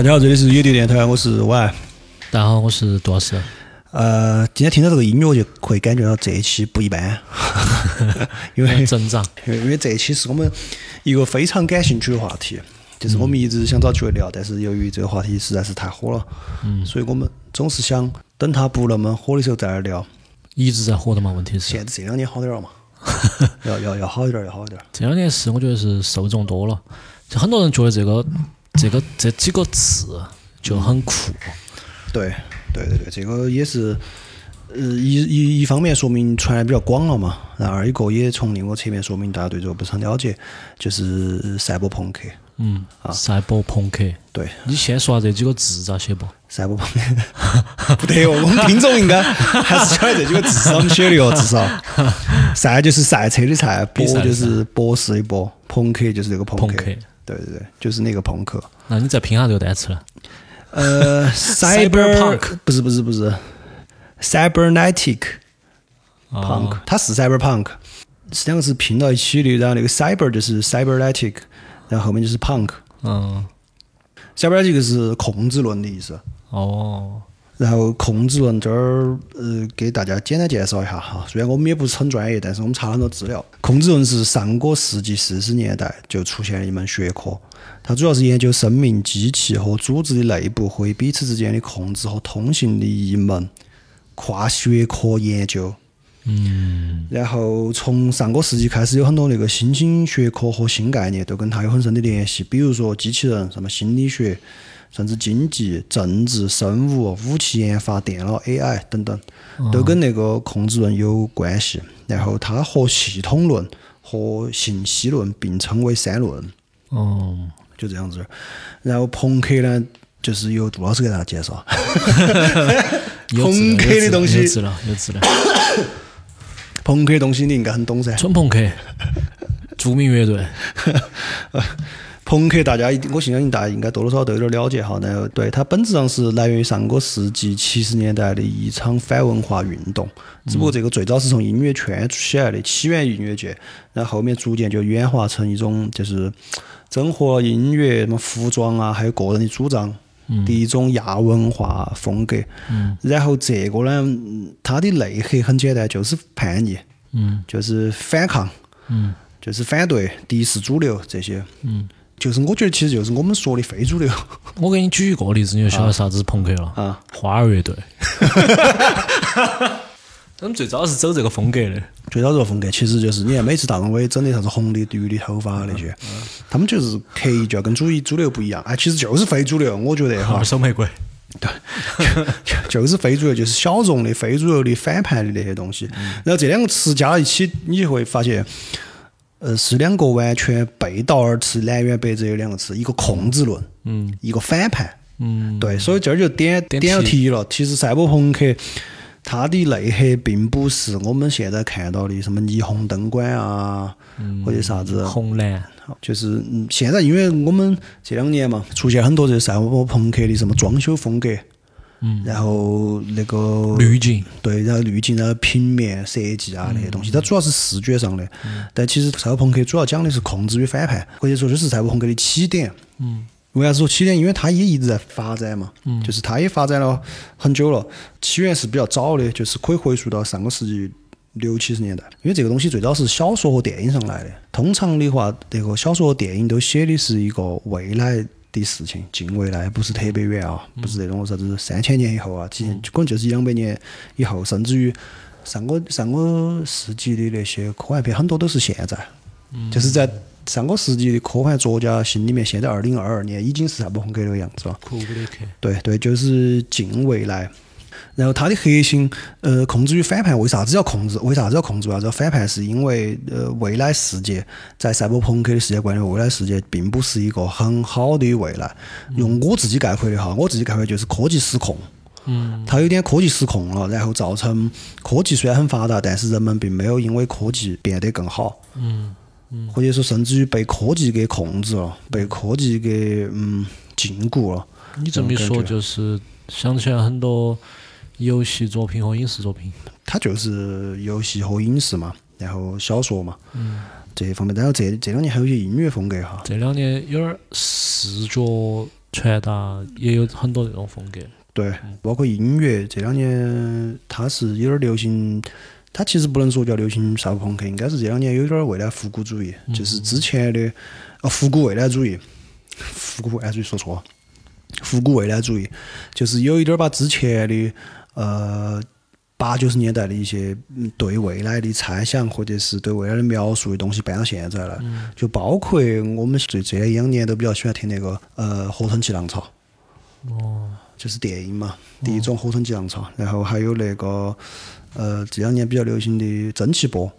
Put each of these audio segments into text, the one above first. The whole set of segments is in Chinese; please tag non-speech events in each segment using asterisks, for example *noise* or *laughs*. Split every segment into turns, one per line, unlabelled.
大家好，这里是野地电台，我是 Y。
大家好，我是杜老师。
呃，今天听到这个音乐就可以感觉到这一期不一般，*laughs* 因为
增长，
因为因为这一期是我们一个非常感兴趣的话题，就是我们一直想找机会聊，但是由于这个话题实在是太火了，嗯，所以我们总是想等它不那么火的时候再来聊。
一直在火的嘛，问题是
现在这两年好点了嘛？*laughs* 要要要好一点，要好一点。
这两年是我觉得是受众多了，就很多人觉得这个这个这几个字就很酷。
对对对对，这个也是，呃，一一一方面说明传的比较广了嘛，然后二一个也从另一个侧面说明大家对这个不是很了解，就是赛博朋克。
嗯啊，赛博朋克。
对，
你先说下这几个字咋写不？
赛博朋克 *laughs* 不得哦，我们听众应该 *laughs* 还是晓得这几个字是怎么写的哟，至少。*laughs* 赛就是赛车的赛，博就是博士的博，朋克就是这个朋克。对对对，就是那个朋克。
那你再拼下这个单词呢？
呃，cyberpunk 不是不是不是，cybernetic punk，它是 cyberpunk，是两个是拼到一起的，然后那个 cyber 就是 cybernetic，然后后面就是 punk。嗯，cybernetic 是控制论的意思。
哦。
然后控制论这儿呃，给大家简单介绍一下哈。虽然我们也不是很专业，但是我们查了很多资料。控制论是上个世纪四十年代就出现了一门学科。它主要是研究生命、机器和组织的内部和彼此之间的控制和通信的一门跨学科研究。
嗯。
然后从上个世纪开始，有很多那个新兴学科和新概念都跟它有很深的联系，比如说机器人、什么心理学，甚至经济、政治、生物、武器研发、电脑、AI 等等，都跟那个控制论有关系。然后它和系统论和信息论并称为三论。
哦。
就这样子，然后朋克呢，就是由杜老师给大家介绍。*laughs* 朋克的东西，
有字了，有字了。*coughs*
朋克的东西你应该很懂噻。
纯朋克，*laughs* 著名乐队。*laughs*
朋克大家一定，我相信大家应该多多少少都有点了解哈。然后，对它本质上是来源于上个世纪七十年代的一场反文化运动，只不过这个最早是从音乐圈起来的，起源于音乐界，然后后面逐渐就演化成一种就是。整合音乐、什么服装啊，还有个人的主张的一种亚文化风格。然后这个呢，它的内核很简单，就是叛逆，嗯就是反抗，嗯就是反对、敌视主流这些。嗯就是我觉得，其实就是我们说的非主流。
我给你举一个例子，你就晓得啥子是朋克了。
啊，
花儿乐队。*laughs* 他们最早是走这个风格的，
最早这个风格其实就是你看每次大张伟整的啥子红的、绿的头发那些，他们就是刻意就要跟主主流不一样，哎，其实就是非主流，我觉得哈。*laughs*
二手玫瑰，
对，*laughs* 就是非主流，就是小众的、非主流的、反叛的那些东西。然后这两个词加到一起，你就会发现，呃，是两个完全背道而驰、南辕北辙的两个词，一个控制论，
嗯，
一个反叛，
嗯，
对，所以这儿就点点了题了。其实赛博朋克。它的内核并不是我们现在看到的什么霓虹灯管啊，或者啥子。
红蓝，
就是现在因为我们这两年嘛，出现很多这赛博朋克的什么装修风格，
嗯，
然后那个
滤镜，
对，然后滤镜，然后平面设计啊那些东西，它主要是视觉上的，但其实赛博朋克主要讲的是控制与反叛，或者说这是赛博朋克的起点，
嗯。
为啥子说起点？因为它也一直在发展嘛，嗯就是它也发展了很久了。起源是比较早的，就是可以回溯到上个世纪六七十年代。因为这个东西最早是小说和电影上来的。通常的话，那个小说和电影都写的是一个未来的事情，近未来，不是特别远啊，不是那种啥子三千年以后啊，几可能就是一两百年以后，甚至于上个上个世纪的那些科幻片很多都是现在，就是在。上个世纪的科幻作家心里面，现在二零二二年已经是赛博朋克那个样子了。对对，就是近未来。然后它的核心，呃，控制与反叛，为啥子要控制？为啥子要控制？为啥子要反叛？是因为，呃，未来世界在赛博朋克的世界观里，未来世界并不是一个很好的未来。用我自己概括的哈，我自己概括就是科技失控。
嗯。
它有点科技失控了，然后造成科技虽然很发达，但是人们并没有因为科技变得更好。
嗯。
或者说，甚至于被科技给控制了，被科技给嗯禁锢了。
你这么一说，就是想起来很多游戏作品和影视作品。
它就是游戏和影视嘛，然后小说嘛，嗯这一方面。然后这这两年还有些音乐风格哈。
这两年有点视觉传达也有很多这种风格。
对，包括音乐，这两年它是有点流行，它其实不能说叫流行沙朋克，应该是这两年有点未来复古主义，就是之前的哦复古未来主义，复古未来主义说错了，复古未来主义就是有一点儿把之前的呃八九十年代的一些嗯对未来的猜想或者是对未来的描述的东西搬到现在来，就包括我们这这两年都比较喜欢听那个呃《合成器浪潮》。哦。就是电影嘛，第一种合成机浪潮，然后还有那个呃这两年比较流行的蒸汽波，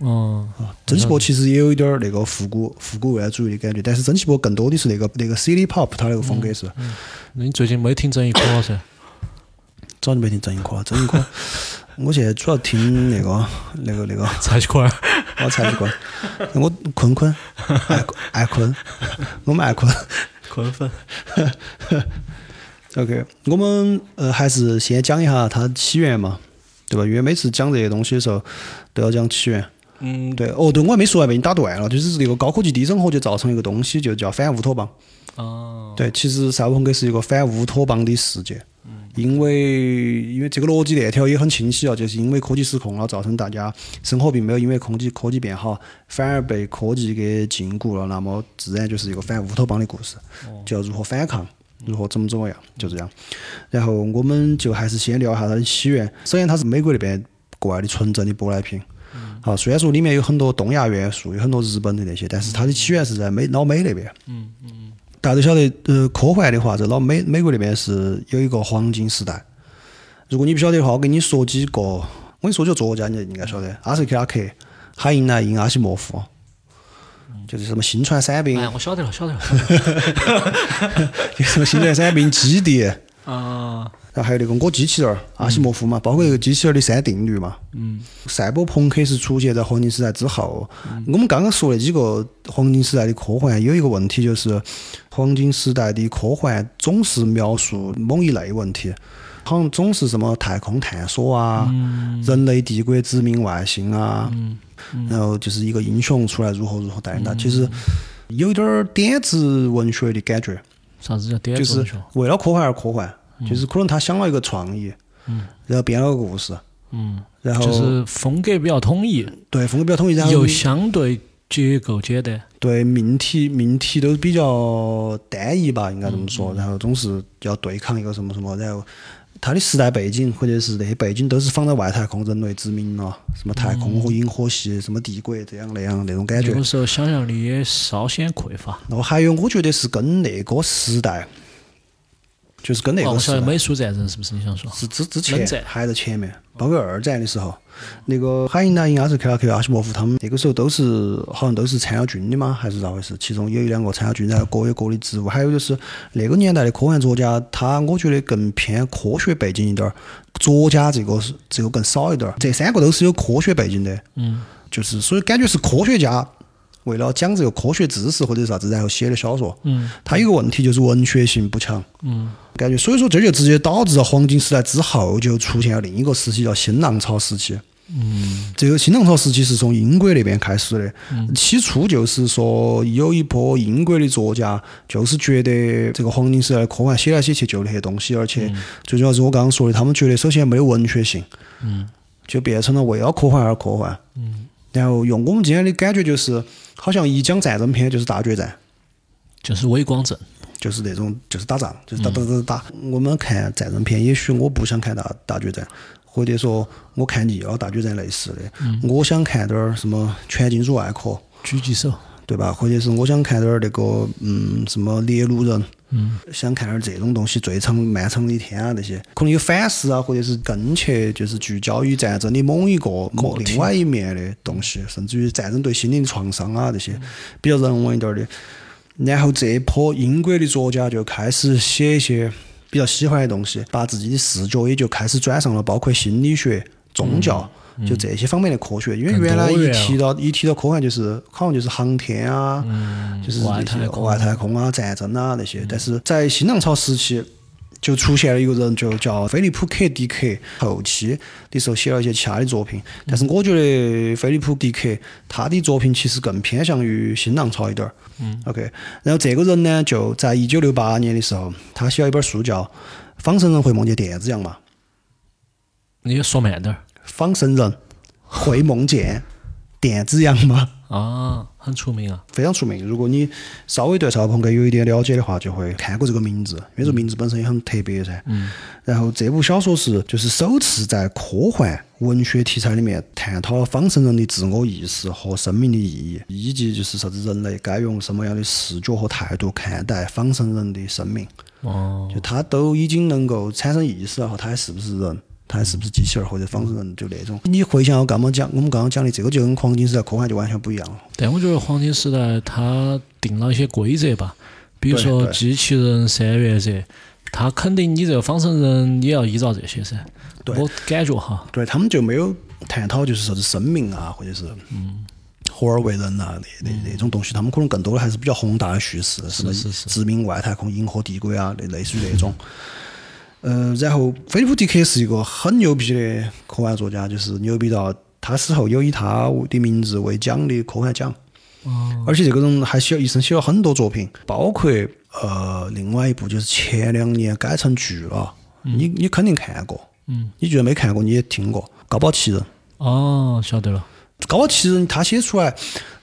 哦，
蒸汽波其实也有一点儿那个复古复古未来主义的感觉，但是蒸汽波更多的是那个那个 City Pop 它那个风格是，
那你最近没听郑一科了噻？
早就没听郑一科了，郑一科，我现在主要听那个那个那个
蔡徐坤儿，
我才习惯，我坤坤爱爱坤，我们爱坤。
坤粉。
OK，我们呃还是先讲一下它起源嘛，对吧？因为每次讲这些东西的时候都要讲起源。
嗯，
对，哦，对，我还没说完被你打断了，就是这个高科技低生活就造成一个东西，就叫反乌托邦。
哦，
对，其实赛博朋克是一个反乌托邦的世界，因为因为这个逻辑链条也很清晰啊，就是因为科技失控了，造成大家生活并没有因为科技科技变好，反而被科技给禁锢了，那么自然就是一个反乌托邦的故事，就要如何反抗。如何怎么怎么样，就这样。然后我们就还是先聊一下它的起源。首先，它是美国那边过来的纯正的舶来品。好，虽然说里面有很多东亚元素，有很多日本的那些，但是它的起源是在美老美那边。
嗯嗯
大家都晓得，呃，科幻的话，在老美美国那边是有一个黄金时代。如果你不晓得的话，我给你说几个，我跟你说几个作家，你应该晓得，阿瑟·克拉克、海因莱因、阿西莫夫，就是什么星船伞兵
哎，，我晓得了，晓得了。晓得了。*laughs*
什么星船伞兵基地，*laughs*
啊，
然后还有那个我机器人儿，阿西莫夫嘛，包括那个机器人儿的三定律嘛。
嗯，
赛博朋克是出现在黄金时代之后。我们刚刚说那几个黄金时代的科幻，有一个问题就是，黄金时代的科幻总是描述某一类问题，好像总是什么太空探索啊，人类帝国殖民外星啊，然后就是一个英雄出来如何如何带领他，其实有一点儿点子文学的感觉。
啥子叫点
就是
子文学？
为了科幻而科幻，就是可能他想了一个创意，嗯。然后编了个故事，
嗯，
然后
就是风格比较统一，
对风格比较统一，然后
又相对结构简单。
对命题命题都比较单一吧，应该这么
嗯。
说，然后总是要对抗一个什么什么，然后。它的时代背景或者是那些背景都是放在外太空，人类殖民了，什么太空和银河系，什么帝国这样那样那种感觉。
有。时候想象力也稍显匮乏。
然后还有，我觉得是跟那个时代，就是跟那
哦，
个
我晓得美苏战争是不是你想说？
是之之前还在前面，包括二战的时候，那个海因莱因、阿什克拉克、阿西莫夫他们那个时候都是好像都是参了军的吗？还是咋回事？其中有一两个参了军，然后各有各的职务。还有就是那个年代的科幻作家，他我觉得更偏科学背景一点儿，作家这个是这个更少一点儿。这三个都是有科学背景的，
嗯，
就是所以感觉是科学家为了讲这个科学知识或者啥子，然后写的小说。
嗯
他有个问题就是文学性不强。
嗯
感觉，所以说这就直接导致了黄金时代之后就出现了另一个时期，叫新浪潮时期。
嗯
这个新浪潮时期是从英国那边开始的，起初就是说有一波英国的作家，就是觉得这个黄金时代的科幻写来写去就那些东西，而且最主要是我刚刚说的，他们觉得首先没有文学性，
嗯
就变成了为了科幻而科幻。
嗯，
然后用我们今天的感觉就是，好像一讲战争片就是大决战。
就是伪光正。
就是那种就是打仗，就是打打打打打。我们看战争片，也许我不想看大大决战，或者说我看腻了大决战类似的，我想看点儿什么全金属外壳，
狙击手。
对吧？或者是我想看点儿那个嗯什么猎鹿人，
嗯
想看点儿这种东西，最长漫长的一天啊那些，可能有反思啊，或者是更去就是聚焦于战争的某一个某另外一面的东西，甚至于战争对心灵的创伤啊这些比较人文一点儿的。然后这一波英国的作家就开始写一些比较喜欢的东西，把自己的视角也就开始转上了包括心理学、宗教。就这些方面的科学，因为原来一提到一提到科幻，就是好像就是航天啊，就是
外
这些
太空
外太空啊、战争啊那些。但是在新浪潮时期，就出现了一个人，就叫菲利普·克迪克。后期的时候写了一些其他的作品，但是我觉得菲利普·迪克他的作品其实更偏向于新浪潮一点儿。
嗯
，OK。然后这个人呢，就在一九六八年的时候，他写了一本书叫《仿生人会梦见电子羊》嘛，
你说慢点儿
仿生人会梦见电子羊吗。
啊，很出名啊。
非常出名。如果你稍微对赛博朋克有一点了解的话，就会看过这个名字，因为这名字本身也很特别噻。
嗯。
然后这部小说是就是首次在科幻文学题材里面探讨了仿生人的自我意识和生命的意义，以及就是啥子人类该用什么样的视角和态度看待仿生人的生命。
哦，
就他都已经能够产生意识了，和他还是不是人？他还是不是机器人或者仿生人？就那种。你回想我刚刚讲，我们刚刚讲的这个就跟黄金时代科幻就完全不一样了。
但我觉得黄金时代它定了一些规则吧，比如说机器人三原则，它肯定你这个仿生人也要依照这些噻。
对
我感觉哈，
对他们就没有探讨就是啥子生命啊，或者是嗯合而为人啊那那那种东西，他们可能更多的还是比较宏大的叙事，什么
是是
殖民外太空、银河帝国啊，类类似于那种。*laughs* 呃，然后菲利普·迪克是一个很牛逼的科幻作家，就是牛逼到他死后有以他的名字为奖的科幻奖。
哦，
而且这个人还写一生写了很多作品，包括呃另外一部就是前两年改成剧了，你你肯定看过，
嗯，
你觉得没看过你也听过《高堡奇人》。
哦，晓得了。
高堡奇人他写出来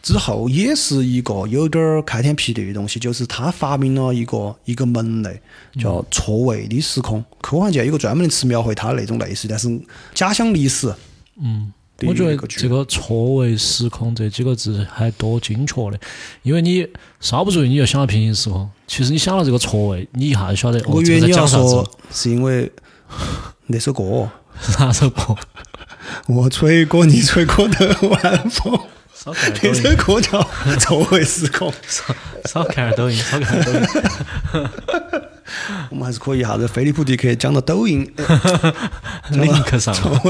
之后，也是一个有点儿开天辟地的东西，就是他发明了一个一个门类，叫错位的时空。科幻界有个专门的词描绘它那种类似，但是假想历史。
嗯，我觉得这个错位时空这几个字还多精确的，因为你稍不注意你就想到平行时空，其实你想到这个错位，你一下就晓得哦
我，以为你要说，是因为那首歌。*laughs*
哪首歌？
我吹过你吹过的晚风，
少看
那
点抖音，
首歌叫《错位时空》。
少少看点抖音，少看点抖音。
我们还是可以 *laughs* 一下子菲利普·迪克讲到抖音
上了。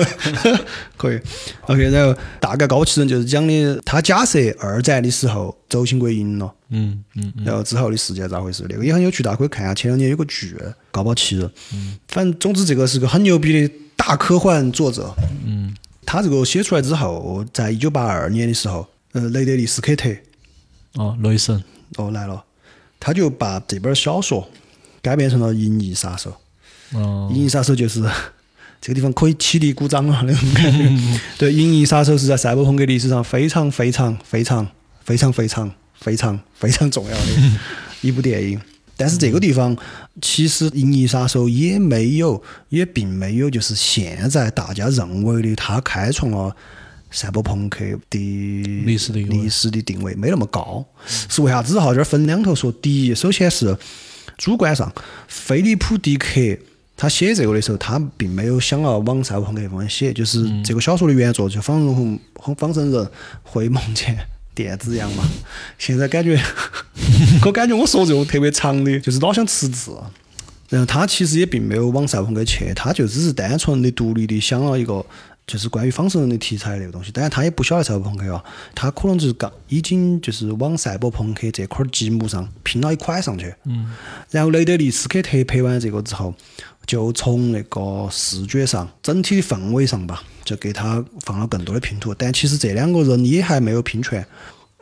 可以。OK，然后大概高奇人就是讲的他假设二战的时候轴心国赢了，
嗯嗯
然后之后的世界咋回事？那个也很有趣，大家可以看一下。前两年有个剧《高堡奇人》，反正总之这个是个很牛逼的大科幻作者。
嗯
他这个写出来之后，在一九八二年的时候，呃，雷德利·斯科特
哦，雷神。
哦来了，他就把这本小说改编成了《银翼杀手》。
哦《
银翼杀手》就是 *laughs* 这个地方可以起立鼓掌了那种感觉。*laughs* 对，《银翼杀手》是在赛博朋克历史上非常非常非常非常非常非常非常重要的 *laughs* 一部电影。但是这个地方，其实《银翼杀手》也没有，也并没有就是现在大家认为的，它开创了赛博朋克的历
史的
历史的定位没那么高。是为啥子哈？这儿分两头说。第一，首先是主观上，菲利普·迪克他写这个的时候，他并没有想要往赛博朋克方面写，就是这个小说的原作就仿生人仿生人会梦见电子一样嘛。现在感觉，*laughs* 我感觉我说这种特别长的，就是老想吃字。然后他其实也并没有往赛博朋克去，他就只是单纯的独立的想了一个就是关于仿生人的题材那个东西。当然他也不晓得赛博朋克啊，他可能就是刚已经就是往赛博朋克这块积木上拼了一块上去。
嗯
然后雷德利·斯科特拍完这个之后，就从那个视觉上、整体的氛围上吧，就给他放了更多的拼图。但其实这两个人也还没有拼全，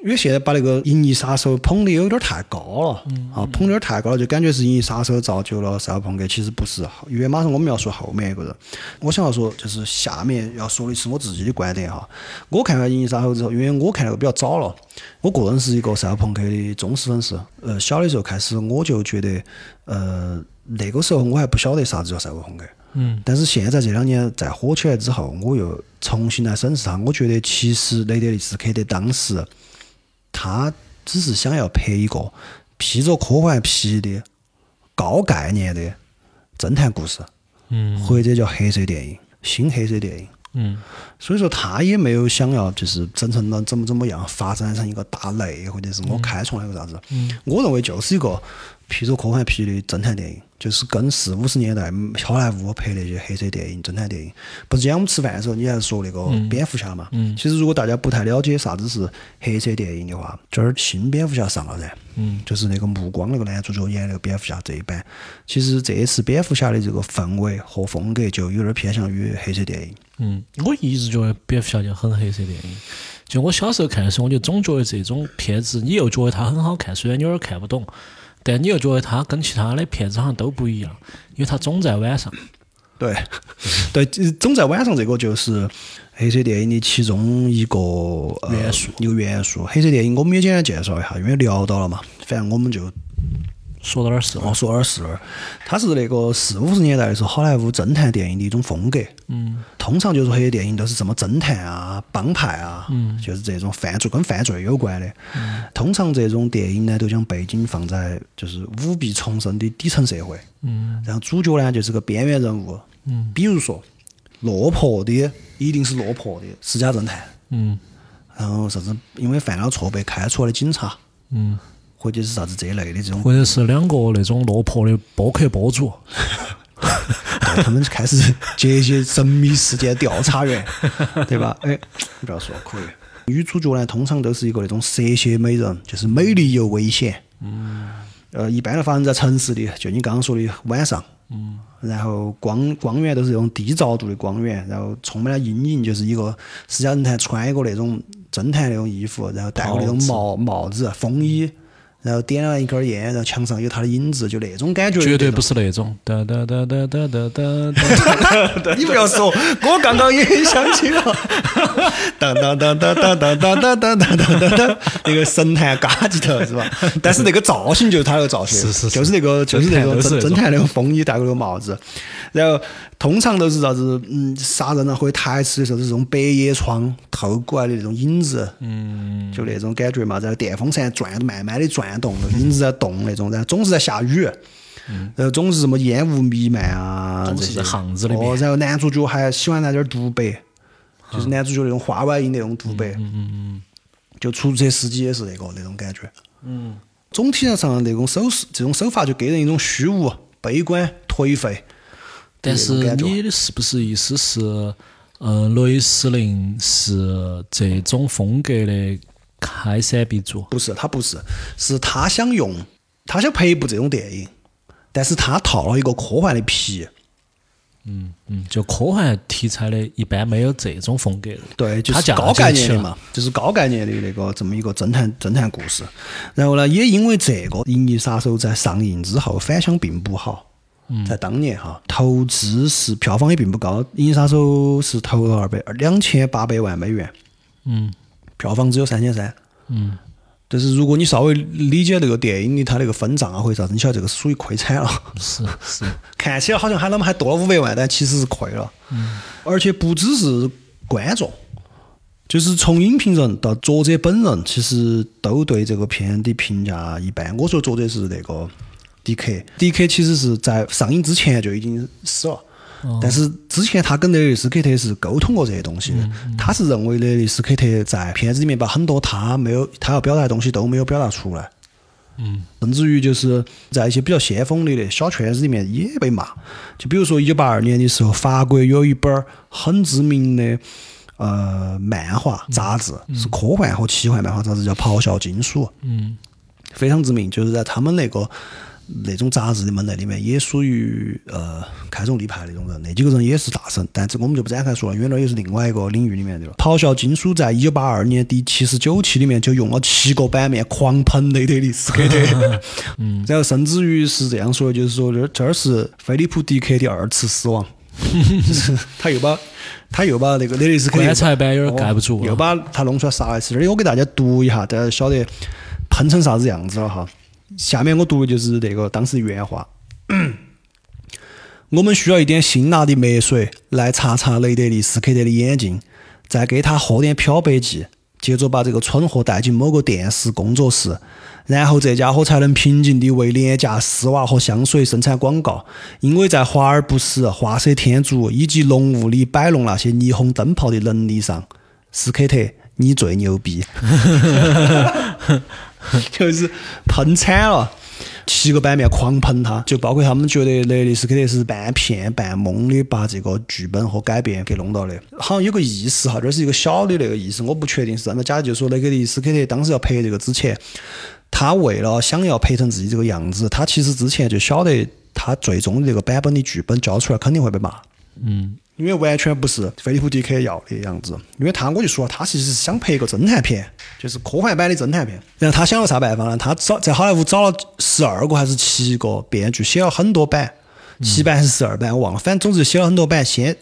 因为现在把那个《银翼杀手》捧得有点太高了，啊，捧得有点太高了，就感觉是《银翼杀手》造就了赛博朋克，其实不是。因为马上我们要说后面一个人，我想要说就是下面要说的是我自己的观点哈。我看完《银翼杀手》之后，因为我看那个比较早了，我个人是一个赛博朋克的忠实粉丝。呃，小的时候开始我就觉得，呃，那个时候我还不晓得啥子叫赛博朋克。
嗯
但是现在这两年再火起来之后，我又重新来审视它，我觉得其实雷德利·斯科特当时他只是想要拍一个披着科幻皮的高概念的侦探故事，
嗯
或者叫黑色电影、新黑色电影。
嗯
所以说他也没有想要就是整成了怎么怎么样发展成一个大类，或者是我开创了个啥子。
嗯
我认为就是一个皮着科幻皮的侦探电影，就是跟四五十年代好莱坞拍那些黑色电影、侦探电影。不是今天我们吃饭的时候，你还是说那个蝙蝠侠嘛？
嗯
其实如果大家不太了解啥子是黑色电影的话，这儿新蝙蝠侠上了噻。
嗯，
就是那个目光那个男主角演那个蝙蝠侠这一版，其实这一次蝙蝠侠的这个氛围和风格就有点偏向于黑色电影。
嗯，我一直觉得蝙蝠侠就很黑色电影。就我小时候看的时候，我就总觉得这种片子，你又觉得它很好看，虽然你有点看不懂，但你又觉得它跟其他的片子好像都不一样，因为它总在晚上。
对，对，总在晚上这个就是黑色电影的其中一个、呃、
元素
一个元素。黑色电影我们也简单介绍一下，因为聊到了嘛，反正我们就
说到哪儿是哪
哦
儿。
说哪儿是哪儿。它是那个四五十年代的时候，好莱坞侦探电影的一种风格。
嗯
通常就是黑色电影都是什么侦探啊、帮派啊，
嗯
就是这种犯罪跟犯罪有关的。嗯通常这种电影呢，都将背景放在就是舞弊丛生的底层社会，
嗯
然后主角呢就是个边缘人物，
嗯
比如说落魄的，一定是落魄的私家侦探，
嗯
然后啥子因为犯了错被开除了的警察，
嗯，
或者是啥子这类的这种，
或者是两个那种落魄的播客播主。*laughs*
对他们开始接一些神秘事件调查员，*laughs* 对吧？哎，你不要说，可以。女主角呢，通常都是一个那种蛇蝎美人，就是美丽又危险。嗯。呃，一般都发生在城市里，就你刚刚说的晚上。嗯。然后光光源都是那种低照度的光源，然后充满了阴影，就是一个私家侦探穿一个那种侦探那种衣服，然后戴个那种帽帽子、风衣，然后点了一根烟，然后墙上有他的影子，就那种感觉。
绝对不是那种哒哒哒哒哒哒哒哒。*laughs*
你不要说，我刚刚也想起了，*laughs* 当当当当当当当当当当当当，那个神探嘎吉头是吧？但是那个造型就是他那个造型，
是是是
就是那个就是那个
侦探那种
侦侦探那个风衣戴个那个帽子，然后通常都是啥子嗯杀人啊或者台词的时候是这种百叶窗透过来的那种影子，
嗯。
就那种感觉嘛，然后电风扇转慢慢的转动，影子在动那种，然后总是在下雨，然后总是什么烟雾弥漫啊，这些。
总是在巷子里面。
哦，然后男主角还喜欢来点儿独白，就是男主角那种话外音那种独白，
嗯嗯
就出租车司机也是那个那种感觉。
嗯。
总体上那种手势，这种手法就给人一种虚无、悲观、颓废。
但是你的是不是意思是，呃，雷司令是这种风格的开山鼻祖？
不是，他不是，是他想用，他想拍一部这种电影，但是他套了一个科幻的皮。
嗯嗯，就科幻题材的，一般没有这种风格的。
对，就是高概念的嘛，就是高概念的那个这么一个侦探侦探故事。然后呢，也因为这个《银翼杀手》在上映之后反响并不好，
嗯
在当年哈，投资是票房也并不高，《银翼杀手》是投了二百两千八百万美元，
嗯
票房只有三千三。
嗯
但是如果你稍微理解那个电影的它那个分账啊或者啥子，你晓得这个属于亏惨了。
是是，*laughs*
看起来好像还他们还多了五百万，但其实是亏了。
嗯
而且不只是观众，就是从影评人到作者本人，其实都对这个片的评价一般。我说作者是那个迪克，迪克其实是在上映之前就已经死了。但是之前他跟雷利斯科特是沟通过这些东西的，他是认为雷利斯科特在片子里面把很多他没有他要表达的东西都没有表达出来，
嗯
甚至于就是在一些比较先锋的小圈子里面也被骂。就比如说一九八二年的时候，法国有一本儿很知名的呃漫画杂志，是科幻和奇幻漫画杂志，叫《咆哮金属》，
嗯
非常知名。就是在他们那个那种杂志的门类里面，也属于呃开宗立派那种人。那几个人也是大神，但这个我们就不展开说了，因为那也是另外一个领域里面的了。咆哮 *laughs* 金属在一九八二年第七十九期里面就用了七个版面狂喷雷德利·斯科特，
嗯
然后甚至于是这样说的，就是说这这儿是菲利普·迪克的二次死亡，*laughs* 他又把他又把那个雷利斯科特
棺材板有点盖不住了。
又把他弄出来杀一次。这里我给大家读一下，大家晓得喷成啥子样子了哈。下面我读的就是那个当时原话。*coughs* 我们需要一点辛辣的墨水来擦擦雷德利·斯科特的眼睛，再给他喝点漂白剂，接着把这个蠢货带进某个电视工作室，然后这家伙才能平静地为廉价丝袜和香水生产广告，因为在华而不实、画蛇添足以及浓雾里摆弄那些霓虹灯泡的能力上，斯科特你最牛逼，*laughs* *laughs* 就是喷惨了。七个版面狂喷他，就包括他们觉得雷利斯科特是半骗半蒙的把这个剧本和改编给弄到的，好像有个意思哈，这是一个小的那个意思，我不确定是真的假的。就说雷格利斯科特当时要拍这个之前，他为了想要拍成自己这个样子，他其实之前就晓得他最终的这个版本的剧本交出来肯定会被骂。
嗯
因为完全不是菲利普·迪克要的样子。因为他我就说了，他其实是想拍一个侦探片，就是科幻版的侦探片。然后他想了啥办法呢？他找在好莱坞找了十二个还是七个编剧，写了很多版，七版还是十二版我忘了，反正总之写了很多版，先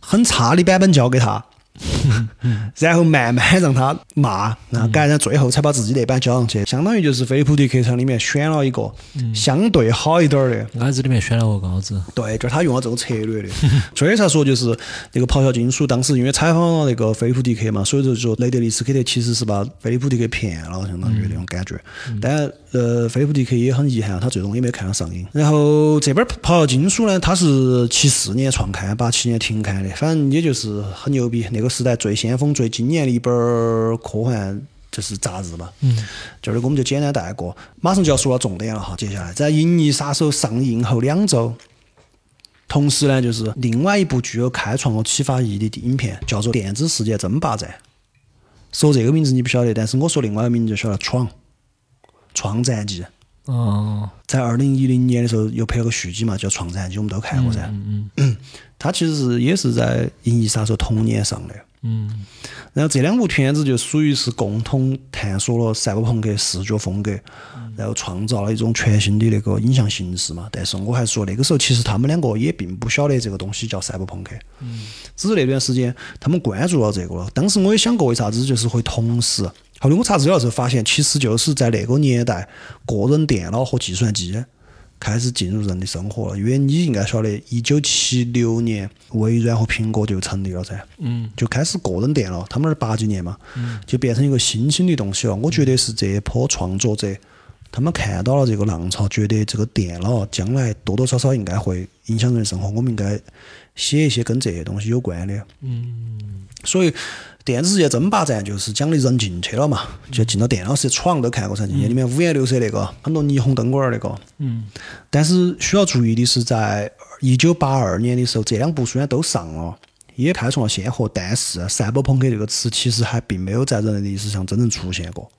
很差的版本交给他。*laughs* 然后慢慢让他骂，然后改，然后最后才把自己那版交上去，相当于就是菲利普·迪克场里面选了一个相对好一点儿的，
矮子里面选了个高子。
对，就是他用了这种策略的，所以才说就是那个咆哮金属当时因为采访了那个菲利普迪克嘛，所以就说雷德利斯科特其实是把菲利普迪克骗了，相当于那种感觉。但呃，菲利普迪克也很遗憾，他最终也没看到上映。然后这本咆哮金属呢，它是七四年创刊，八七年停刊的，反正也就是很牛逼，那个时代最先锋、最惊艳的一本儿科幻。就是杂志嘛，嗯，这儿我们就简单带过，马上就要说到重点了哈。接下来，在《银翼杀手》上映后两周，同时呢，就是另外一部具有开创和启发意义的影片，叫做《电子世界争霸战》。说这个名字你不晓得，但是我说另外一个名字就晓得，《闯创战记》。
哦，
在二零一零年的时候又拍了个续集嘛，叫《创战记》，我们都看过噻。
嗯嗯 *clears throat*
它其实是也是在《银翼杀手》同年上的。
嗯
然后这两部片子就属于是共同探索了赛博朋克视觉风格，然后创造了一种全新的那个影像形式嘛。但是我还说那个时候其实他们两个也并不晓得这个东西叫赛博朋克，嗯只是那段时间他们关注了这个了。当时我也想过为啥子就是会同时，后来我查资料的时候发现，其实就是在那个年代，个人电脑和计算机。开始进入人的生活了，因为你应该晓得，一九七六年微软和苹果就成立了噻，
嗯
就开始个人电脑，他们是八几年嘛，就变成一个新兴的东西了。我觉得是这一波创作者，他们看到了这个浪潮，觉得这个电脑将来多多少少应该会影响人的生活，我们应该写一些跟这些东西有关的。
嗯
所以电子世界争霸战就是讲的人进去了嘛，就进到电脑世界闯都看过噻，进去里面五颜六色那个，很多霓虹灯管儿那个。
嗯
但是需要注意的是，在一九八二年的时候，这两部虽然都上了，也开创了先河，但是“赛博朋克”这个词其实还并没有在人类历史上真正出现过。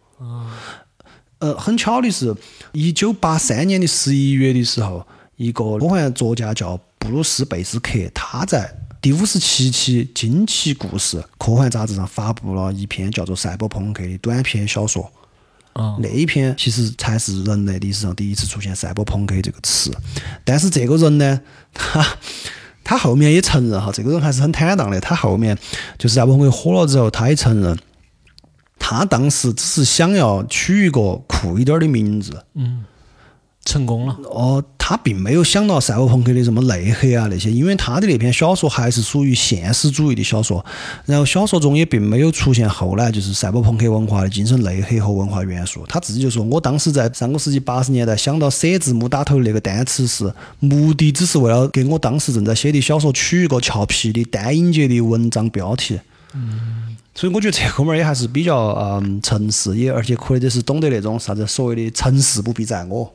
呃，很巧的是，一九八三年的十一月的时候，一个科幻作家叫布鲁斯·贝斯克，他在第五十七期《惊奇故事》科幻杂志上发布了一篇叫做《赛博朋克》的短篇小说。
啊
那一篇其实才是人类历史上第一次出现“赛博朋克”这个词。但是这个人呢，*laughs* 他他后面也承认哈，这个人还是很坦荡的。他后面就是赛博朋克火了之后，他也承认，他当时只是想要取一个酷一点的名字。
嗯，成功了。
哦，他并没有想到赛博朋克的什么内核啊那些，因为他的那篇小说还是属于现实主义的小说，然后小说中也并没有出现后来就是赛博朋克文化的精神内核和文化元素。他自己就说，我当时在上个世纪八十年代想到写字母打头那个单词是，目的只是为了给我当时正在写的小说取一个俏皮的单音节的文章标题。嗯所以我觉得这哥们儿也还是比较嗯诚实，也而且可能是懂得那种啥子所谓的成事不必在我。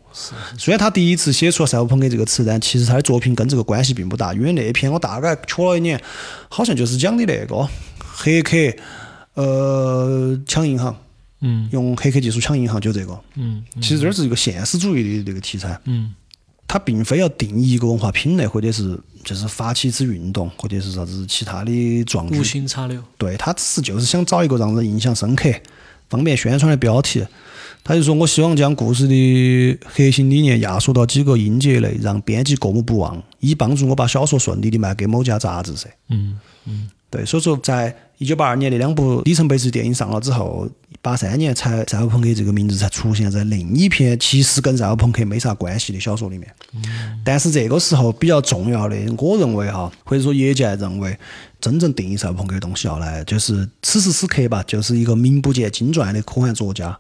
虽然他第一次写出了赛博朋克这个词，但其实他的作品跟这个关系并不大，因为那一篇我大概瞧了一眼，好像就是讲的那个。黑客，呃，抢银行，
嗯。
用黑客技术抢银行，就这个。
嗯。
其实这是一个现实主义的这个题材，
嗯
它并非要定义一个文化品类，或者是就是发起一次运动，或者是啥子其他的壮举
无。心插柳。
对他只是就是想找一个让人印象深刻、方便宣传的标题。他就说：“我希望将故事的核心理念压缩到几个音节内，让编辑过目不忘，以帮助我把小说顺利的卖给某家杂志社。
嗯嗯
对，所以说在一九八二年那两部里程碑式电影上了之后，八三年才赛博朋克这个名字才出现在另一篇其实跟赛博朋克没啥关系的小说里面。但是这个时候比较重要的，我认为哈，或者说业界认为，真正定义赛博朋克的东西要来，就是此时此刻吧，就是一个名不见经传的科幻作家，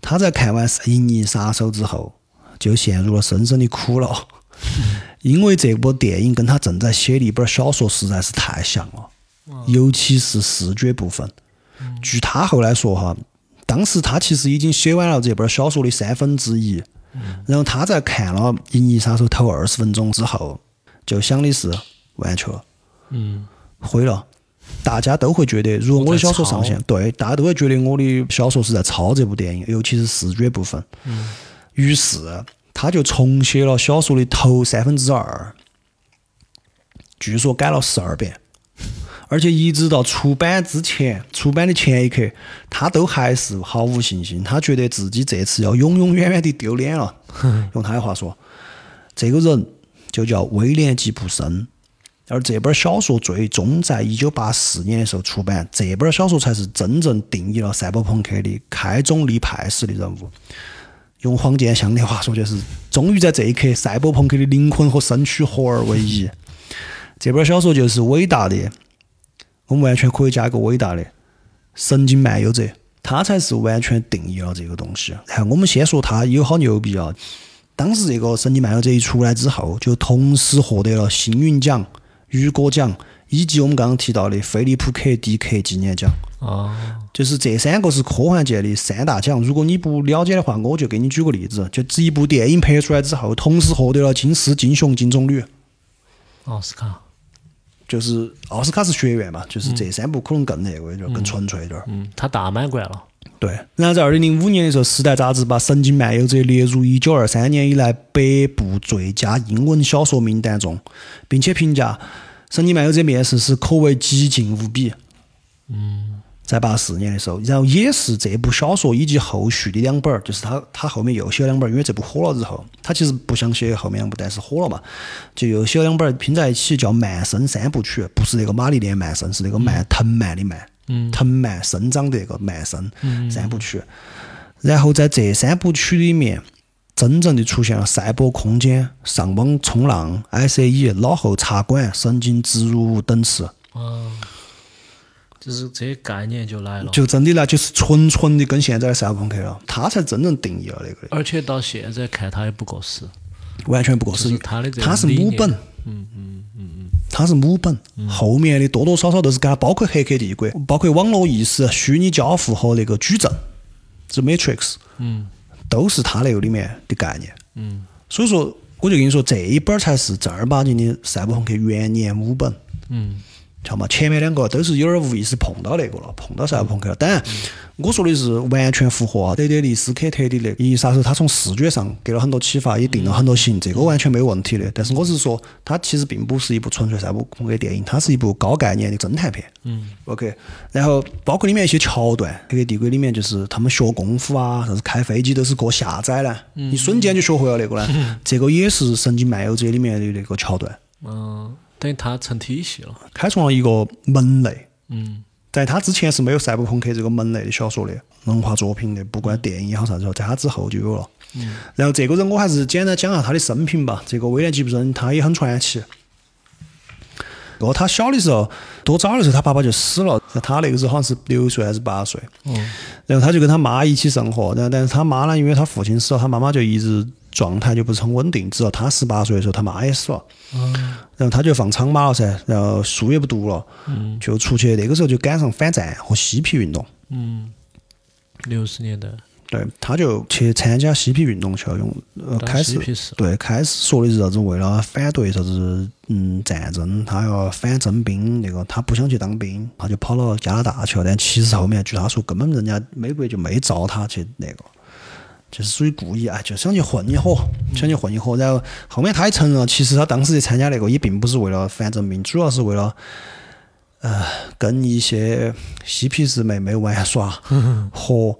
他在看完《银翼杀手》之后，就陷入了深深的苦恼，因为这部电影跟他正在写的一本小说实在是太像了。尤其是视觉部分。据他后来说哈，当时他其实已经写完了这本小说的三分之一，然后他在看了《银翼杀手》头二十分钟之后，就想的是完球了，
嗯，
毁了。大家都会觉得，如果我的小说上线，对，大家都会觉得我的小说是在抄这部电影，尤其是视觉部分。
嗯。
于是他就重写了小说的头三分之二，据说改了十二遍，而且一直到出版之前，出版的前一刻，他都还是毫无信心，他觉得自己这次要永永远远的丢脸了。*laughs* 用他的话说，这个人就叫威廉·吉布森。而这本小说最终在一九八四年的时候出版，这本小说才是真正定义了赛博朋克的开宗立派式的人物。用黄健翔的话说，就是终于在这一刻，赛博朋克的灵魂和身躯合而为一。这本小说就是伟大的，我们完全可以加一个伟大的神经漫游者，他才是完全定义了这个东西。然后我们先说他有好牛逼啊！当时这个神经漫游者一出来之后，就同时获得了星云奖。雨果奖以及我们刚刚提到的菲利普·克迪克纪念奖，
哦，
就是这三个是科幻界的三大奖。如果你不了解的话，我就给你举个例子，就这一部电影拍出来之后，同时获得了金狮、金熊、金棕榈，
奥斯卡，
就是奥斯卡是学院嘛，就是这三部可能更那个一点儿，更纯粹一点儿。
嗯，他大满贯了。
对，然后在二零零五年的时候，《时代》杂志把《神经漫游者》列入一九二三年以来百部最佳英文小说名单中，并且评价《神经漫游者》面试是可谓极尽无比。
嗯，
在八四年的时候，然后也是这部小说以及后续的两本儿，就是他他后面又写了两本儿，因为这部火了之后，他其实不想写后面两部，但是火了嘛，就又写了两本儿拼在一起，叫《曼生三部曲》，不是那个玛丽莲曼森，是那个曼藤蔓的蔓。
嗯
藤蔓生长的那个蔓生三部曲。然后在这三部曲里面，真正的出现了赛博空间、上网冲浪、ICE、脑后插管、神经植入物等词，
啊，就是这些概念就来了。
就真的那就是纯纯的跟现在的赛博朋克了，它才真正定义了那个。的，
而且到现在看，它也不过时。
完全不过
就是是它的这个
它是母本。
嗯嗯嗯嗯，
它是母本，后面的多多少少都是跟它，包括《黑客帝国》，包括网络意识、虚拟交互和那个矩阵，这 Matrix，
嗯。
都是它那个里面的概念。
嗯。
所以说，我就跟你说，这一本儿才是正儿八经的赛博朋克元年母本，
嗯
晓得嘛？前面两个都是有点无意识碰到那个了，碰到赛博朋克了。当然，我说的是完全符合啊德德利斯科特的那个《银翼杀手》，他从视觉上给了很多启发，也定了很多型，这个完全没有问题的。但是我是说，它其实并不是一部纯粹赛博朋克电影，它是一部高概念的侦探片。
嗯
OK，然后包括里面一些桥段，《黑客帝国》里面就是他们学功夫啊，啥子开飞机都是过下载呢，你瞬间就学会了那个呢。*laughs* 这个也是《神经漫游者》里面的那个桥段，
嗯，等于它成体系了。
开创了一个门类。
嗯
在他之前是没有赛博朋克这个门类的小说的文化作品的，不管电影也好啥子，在他之后就有了。嗯然后这个人我还是简单讲下他的生平吧。这个威廉吉布森他也很传奇。哦，他小的时候，多早的时候，他爸爸就死了。他那个时候好像是六岁还是八岁。
嗯
然后他就跟他妈一起生活，然后但是他妈呢，因为他父亲死了，他妈妈就一直状态就不是很稳定。直到他十八岁的时候，他妈也死了，
嗯
然后他就放苍马了噻，然后书也不读了，
嗯
就出去。那个时候就赶上反战和嬉皮运动，
嗯，六十年代
对，他就去参加嬉皮运动去了，用呃开始对开始说的是啥子，为了反对啥子嗯战争，他要反征兵，那个他不想去当兵，他就跑到加拿大去了。但其实后面据他说，根本人家美国就没招他去那个。就是属于故意啊，就想去混一伙，想去混一伙。然后后面他也承认了，其实他当时去参加那个也并不是为了反征兵，主要是为了呃跟一些嬉皮士妹妹玩耍和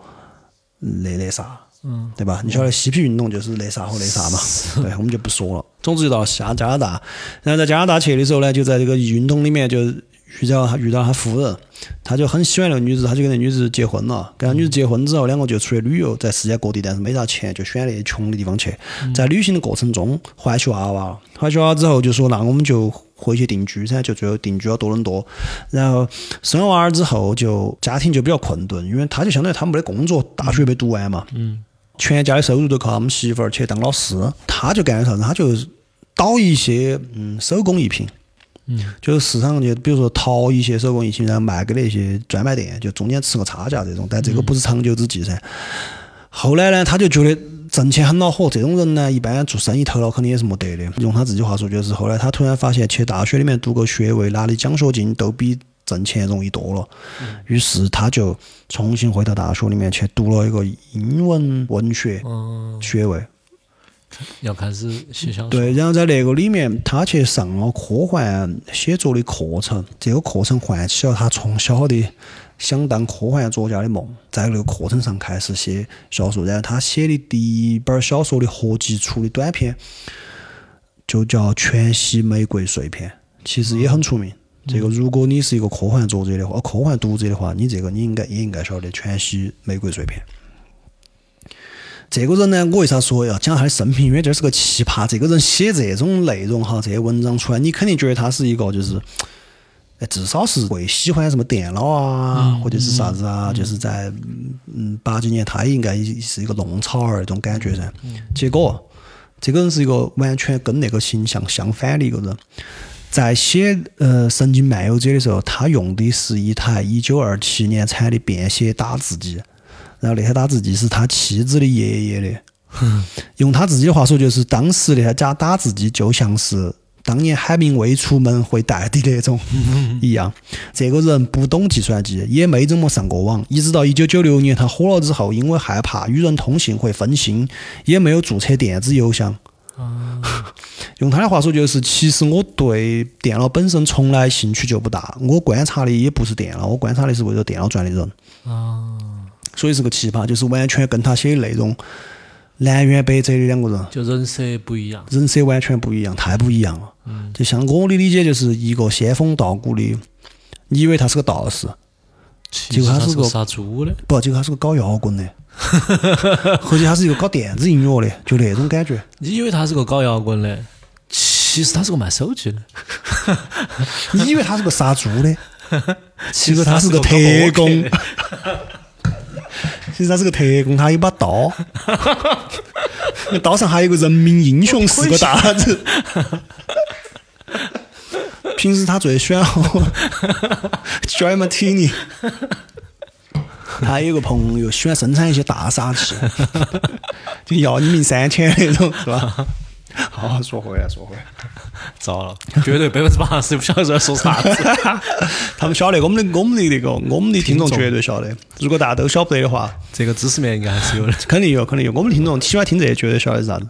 那那啥，
嗯
对吧？你晓得嬉皮运动就是那啥和那啥嘛，对，我们就不说了。总之就到下加拿大，然后在加拿大去的时候呢，就在这个运动里面就遇到他遇到他夫人，他就很喜欢那个女子，他就跟那女子结婚了。跟那女子结婚之后，两个就出去旅游，在世界各地，但是没啥钱，就选那些穷的地方去。在旅行的过程中，怀起娃娃了，怀起娃娃之后就说，那我们就回去定居噻，就最后定居了多伦多。然后生了娃儿之后，就家庭就比较困顿，因为他就相当于他没得工作，大学没读完嘛。
嗯
全家的收入都靠他们媳妇儿去当老师，他就干啥子？他就倒一些嗯手工艺品，
嗯
就是市场就比如说淘一些手工艺品，然后卖给那些专卖店，就中间吃个差价这种。但这个不是长久之计噻。后来呢，他就觉得挣钱很恼火，这种人呢，一般做生意头脑肯定也是没得的。用他自己话说，就是后来他突然发现，去大学里面读个学位，拿的奖学金都比挣钱容易多了。于是他就重新回到大学里面去读了一个英文文学
嗯，
学位。
要开始写小说。
对，然后在那个里面，他去上了科幻写作的课程，这个课程唤起了他从小的想当科幻作家的梦，在那个课程上开始写小说。然后他写的第一本小说的合集出的短篇，就叫《全息玫瑰碎片》，其实也很出名。这个如果你是一个科幻作者的话，科幻读者的话，你这个你应该也应该晓得《全息玫瑰碎片》。这个人呢，我为啥说要讲他的生平？因为这是个奇葩。这个人写这种内容哈，这些文章出来，你肯定觉得他是一个就是，哎，至少是会喜欢什么电脑啊，或者是啥子啊，就是在嗯八几年，他也应该是一个弄潮儿那种感觉噻。结果这个人是一个完全跟那个形象相反的一个人。在写呃《神经漫游者》的时候，他用的是一台一九二七年产的便携打字机。然后那台打字机是他妻子的爷爷的，用他自己的话说，就是当时那台假打字机就像是当年海明威出门会带的那种 *laughs* 一样。这个人不懂计算机，也没怎么上过网，一直到一九九六年他火了之后，因为害怕与人通信会分心，也没有注册电子邮箱。*laughs* 用他的话说，就是其实我对电脑本身从来兴趣就不大，我观察的也不是电脑，我观察的是围着电脑转的人。
啊，
所以是个奇葩，就是完全跟他写的内容南辕北辙的两个人，
就人设不一样。
人设完全不一样，太不一样了。
嗯
就像我的理解，就是一个仙风道骨的，你以为他是个道士，结果他是个
杀猪的。
不，结果他是个搞摇滚的，或者他是一个搞电子音乐的，就那种感觉。
你以为他是个搞摇滚的，其实他是个卖手机的。*laughs*
你以为他是个杀猪的，其实他
他是个
特工
科。*laughs*
其实他是个特工，他有把刀，*laughs* 那刀上还有个“人民英雄”四个大字。平时他最喜欢喝 Dry Martini，他有个朋友喜欢生产一些大杀器，就要你命三千那种，是吧？*laughs* 好，说回来，说回来。*laughs*
糟了，绝对百分之八十不晓得在说啥子。*laughs*
他们晓得，我们的我们的那个我们的听众绝对晓得。如果大家都晓不得的话，
这个知识面应该还是有的。
肯定有，肯定有。我们听众喜欢听这些，绝对晓得是啥子。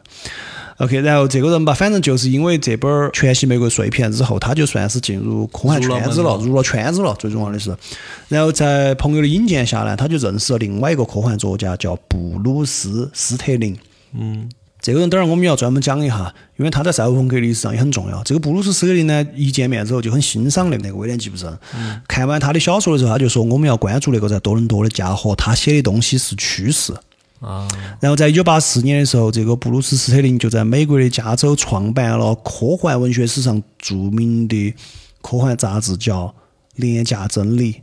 OK，然后这个人吧，反正就是因为这本儿《全息玫瑰碎片》之后，他就算是进入科幻圈子了
入了
圈子了。最重要的是，然后在朋友的引荐下呢，他就认识了另外一个科幻作家，叫布鲁斯·斯特林。
嗯，
这个人等会儿我们要专门讲一下，因为他在赛博朋克历史上也很重要。这个布鲁斯·斯特林呢，一见面之后就很欣赏那那个威廉·吉布森。看完他的小说的时候，他就说我们要关注那个在多伦多的家伙，他写的东西是趋势。
啊，
然后在一九八四年的时候，这个布鲁斯·斯特林就在美国的加州创办了科幻文学史上著名的科幻杂志，叫《廉价真理》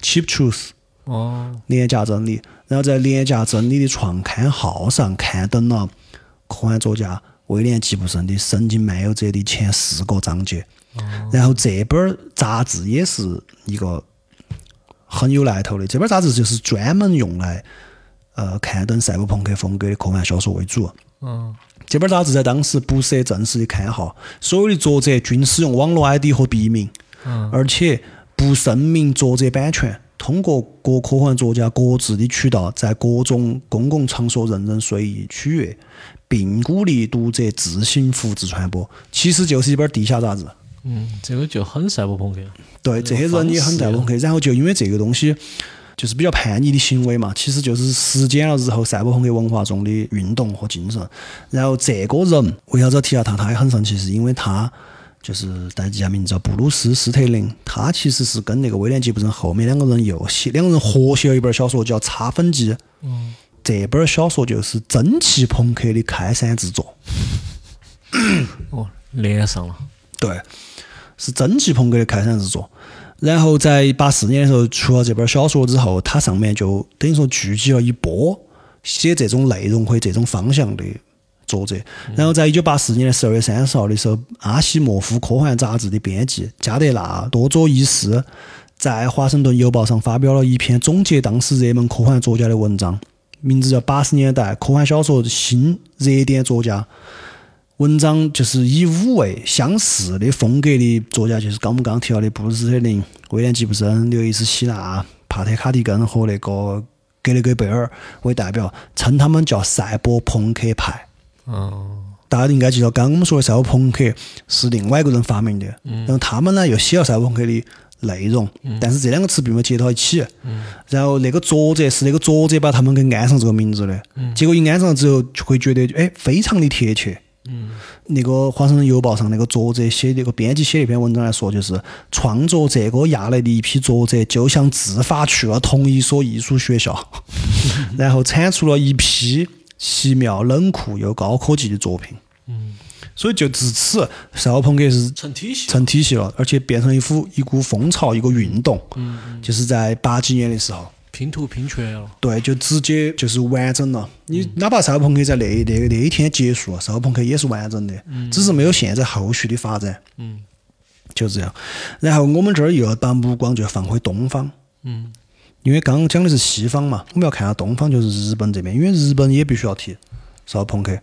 （Cheap Truth）。
哦，
廉价真理，然后在廉价真理的创刊号上刊登了科幻作家威廉·吉布森的《神经漫游者》的前四个章节。然后这本儿杂志也是一个很有来头的，这本杂志就是专门用来呃刊登赛博朋克风格的科幻小说为主。
嗯，
这本杂志在当时不设正式的刊号，所有的作者均使用网络 ID 和笔名，而且不声明作者版权，通过各科幻作家各自的渠道，在各种公共场所任人随意取阅，并鼓励读者自行复制传播，其实就是一本地下杂志。
嗯，这个就很赛博朋克。
对，这些人也很赛博朋克，然后就因为这个东西，就是比较叛逆的行为嘛，其实就是实践了日后赛博朋克文化中的运动和精神。然后这个人为啥子要提到他？他也很神奇，是因为他就是带一下名字叫布鲁斯·斯特林，他其实是跟那个威廉·吉布森后面两个人又写，两个人合写了一本小说叫《差分机》。
嗯，
这本小说就是蒸汽朋克的开山之作。*coughs*
哦，连上了。
对，是蒸汽朋克的开山之作。然后在八四年的时候出了这本小说之后，它上面就等于说聚集了一波写这种内容或这种方向的作者。然后在一九八四年的十二月三十号的时候，阿西莫夫科幻杂志的编辑加德纳多佐伊斯在《华盛顿邮报》上发表了一篇总结当时热门科幻作家的文章，名字叫《八十年代科幻小说新热点作家》。文章就是以五位相似的风格的作家，就是刚我们刚刚提到的布鲁斯特林、威廉吉布森、刘易斯希纳、帕特卡迪根和那个格雷格贝尔为代表，称他们叫赛博朋克派。
哦，
大家应该记得，刚刚我们说的赛博朋克是另外一个人发明的，然后他们呢又写了赛博朋克的内容，但是这两个词并没有接到一起。然后那个作者是那个作者把他们给安上这个名字的，结果一安上了之后，就会觉得哎非常的贴切。那个《华盛顿邮报》上那个作者写那个编辑写那篇文章来说，就是创作这个亚类的一批作者，就像自发去了同一所艺术学校，*laughs* 然后产出了一批奇妙、冷酷又高科技的作品。
嗯，
所以就至此，赛博朋克是
成体系了。
成体系了，而且变成一股一股风潮，一个运动。嗯，就是在八几年的时候。
拼图拼全了。
对，就直接就是完整了。你哪怕赛博朋克在那那那一天结束，赛博朋克也是完整的，只是没有现在后续的发展。
嗯，
就这样。然后我们这儿又要把目光就放回东方，
嗯，
因为刚刚讲的是西方嘛，我们要看下东方，就是日本这边，因为日本也必须要提赛博朋克，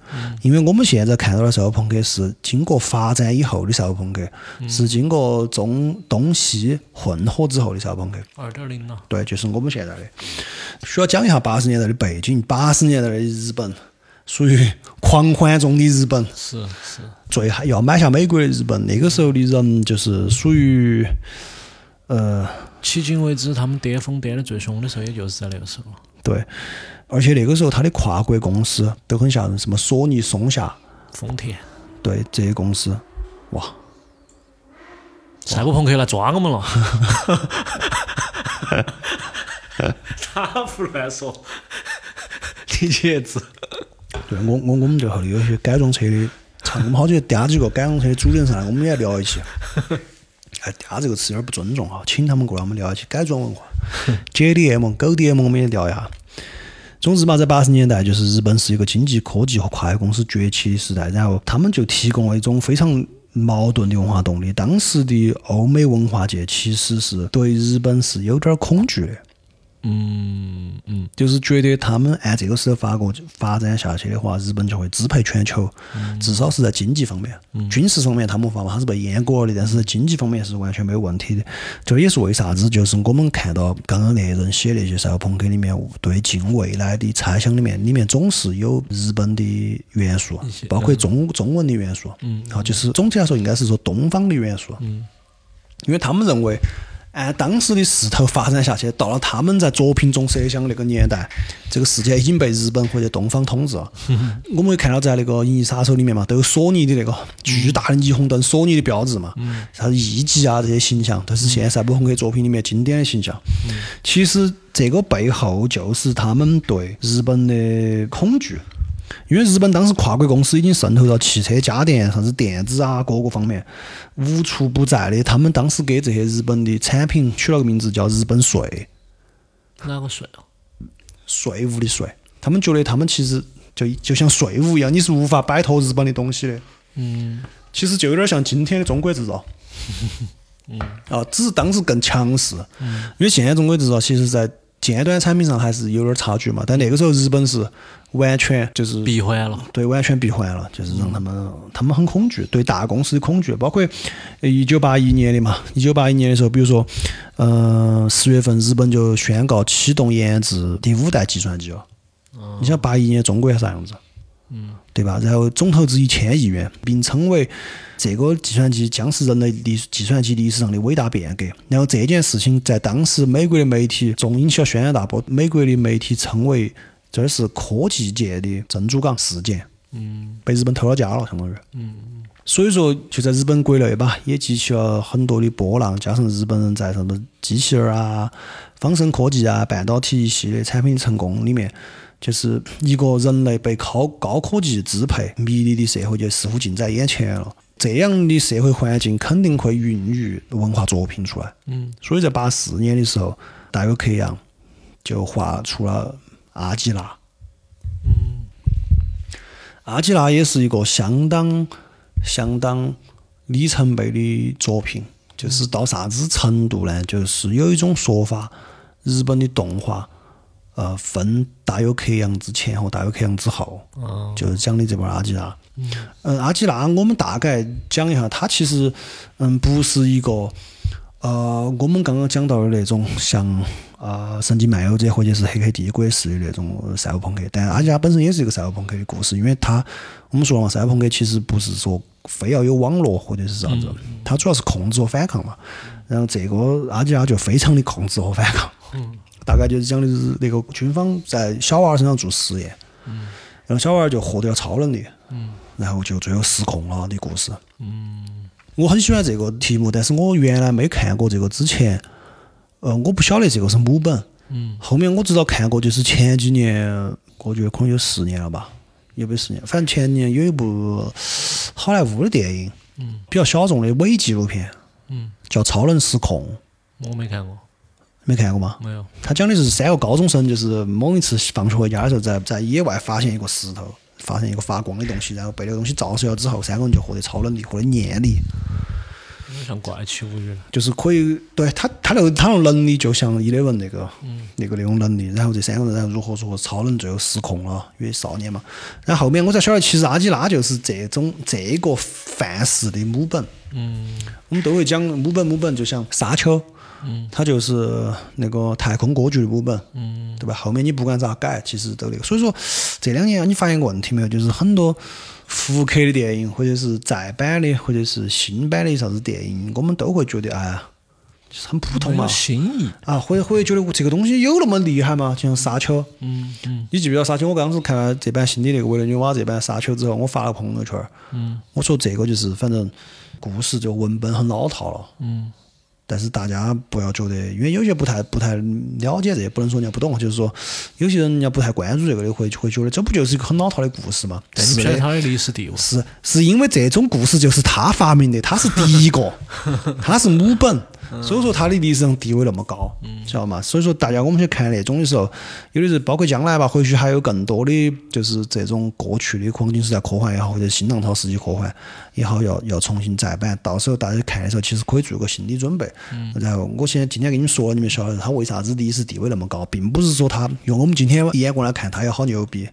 因为我们现在看到的赛博朋克是经过发展以后的赛博朋克，是经过中东西混合之后的赛博朋克。
二点零了。
对，就是我们现在的。需要讲一下八十年代的背景。八十年代的日本属于狂欢中的日本，
是是。
最还要买下美国的日本。那个时候的人就是属于，呃，
迄今为止，他们巅峰巅的最凶的时候，也就是在那个时候。
对，而且那个时候他的跨国公司都很吓人，什么索尼、松下、
丰田、
对这些公司，哇，
赛博朋克来抓我们了。他不乱说，*laughs* 你节制。
对我我我们这后头有些改装车的，操，我们好久嗲几个改装车的主人上来，我们也聊一起。哎，嗲这个词有点不尊重哈，请他们过来，我们聊一下改装文化。JDM、狗 DM，我们也聊一下。总之嘛，在八十年代，就是日本是一个经济、科技和跨越公司崛起的时代，然后他们就提供了一种非常矛盾的文化动力。当时的欧美文化界其实是对日本是有点恐惧的。
嗯嗯，
就是觉得他们按这个势头发过发展下去的话，日本就会支配全球，至少是在经济方面。军事方面他们无法嘛，他是被阉割了的，但是在经济方面是完全没有问题的。这也是为啥子，就是我们看到刚刚那些人写那些赛博朋克里面对近未来的猜想里面，里面总是有日本的元素，包括中中文的元素。
嗯，
好，就是总体来说应该是说东方的元素。
嗯，
因为他们认为。按当时的势头发展下去，到了他们在作品中设想那个年代，这个世界已经被日本或者东方统治了。*laughs* 我们会看到在那个《银翼杀手》里面嘛，都有索尼的那个巨大的霓虹灯，索尼的标志嘛，啥子艺伎啊这些形象，都是现在赛博朋克作品里面经典的形象。其实这个背后就是他们对日本的恐惧。因为日本当时跨国公司已经渗透到汽车、家电、啥子电子啊各个方面，无处不在的。他们当时给这些日本的产品取了个名字叫“日本税”。
哪个税啊？
税务的税。他们觉得他们其实就就像税务一样，你是无法摆脱日本的东西的。
嗯。
其实就有点像今天的中国制造。
嗯。
啊，只是当时更强势。嗯。因为现在中国制造其实，在尖端产品上还是有点差距嘛，但那个时候日本是。完全就是
闭环了，
对，完全闭环了，就是让他们，他们很恐惧，对大公司的恐惧，包括一九八一年的嘛，一九八一年的时候，比如说，嗯，十月份日本就宣告启动研制第五代计算机了。你想八一年中国啥样子？
嗯，
对吧？然后总投资一千亿元，并称为这个计算机将是人类历计算机历史上的伟大变革。然后这件事情在当时美国的媒体中引起了轩然大波，美国的媒体称为。这是科技界的珍珠港事件，
嗯，
被日本偷了家了，相当于，
嗯，
所以说就在日本国内吧，也激起了很多的波浪，加上日本人在什么机器人啊、仿生科技啊、半导体一系列产品成功里面，就是一个人类被高高科技支配、迷离的社会就似乎近在眼前了。这样的社会环境肯定会孕育文化作品出来，
嗯，
所以在八四年的时候，大友克洋就画出了。阿基拉，
嗯，
阿基拉也是一个相当相当里程碑的作品，就是到啥子程度呢？就是有一种说法，日本的动画，呃，分大有克洋之前和大有克洋之后，
哦，
就是讲的这本阿基拉。嗯，阿基拉，我们大概讲一下，它其实嗯不是一个呃我们刚刚讲到的那种像啊《神经漫游者》或者是《黑客帝国》式的那种赛博朋克，但阿基拉本身也是一个赛博朋克的故事，因为它我们说了嘛，赛博朋克其实不是说非要有网络或者是啥子，它主要是控制和反抗嘛。然后这个阿基拉就非常的控制和反抗，大概就是讲的是那个军方在小娃儿身上做实验，然后小娃儿就获得了超能力，然后就最后失控了的故事。我很喜欢这个题目，但是我原来没看过这个之前，呃，我不晓得这个是母本。
嗯。
后面我知道看过，就是前几年，我觉得可能有十年了吧，有没有十年？反正前年有一部好莱坞的电影，
嗯，
比较小众的伪纪录片，
嗯，
叫《超能失控》，
我没看过，
没看过吗？
没有。
他讲的是三个高中生，就是某一次放学回家的时候，在在野外发现一个石头，发现一个发光的东西，然后被那个东西照射了之后，三个人就获得超能力，获得念力。
像怪奇物语了。
就是可以对他他那个他那个能力就像 Eleven 那个、那个那种能力，然后这三个人然后如何如何超能最后失控了，因为少年嘛。然后后面我才晓得，其实阿基拉就是这种这个范式的母本。
嗯
我们都会讲母本母本，就像沙丘，
嗯
它就是那个太空歌剧的母本，
嗯
对吧？后面你不管咋改，其实都那个。所以说这两年你发现个问题没有？就是很多复刻的电影，或者是再版的，或者是新版的啥子电影，我们都会觉得哎呀，就是很普通嘛。
新意。
啊，或者或者觉得这个东西有那么厉害吗？就像沙丘，
嗯嗯
你记不记得沙丘？我当时看了这版新的那个《维伦纽瓦》这版沙丘之后，我发了朋友圈儿，
嗯
我说这个就是反正故事就文本很老套了，
嗯
但是大家不要觉得，因为有些不太不太了解这，不能说人家不懂，就是说有些人人家不太关注这个的，会会觉得这不就是一个很老套的故事吗？
但你
是，
不晓得它的历史地位。
是是因为这种故事就是他发明的，他是第一个，*laughs* 他是母本，所以说他的历史上地位那么高，晓得吗？所以说大家我们去看那种的时候，有的是包括将来吧，或许还有更多的就是这种过去的黄金时代科幻也好，或者新浪潮时期科幻也好，要要重新再版，到时候大家看的时候，其实可以做个心理准备。然后我现在今天跟你们说了，你们晓得他为啥子历史地位那么高，并不是说他用我们今天眼光来看他有好牛逼。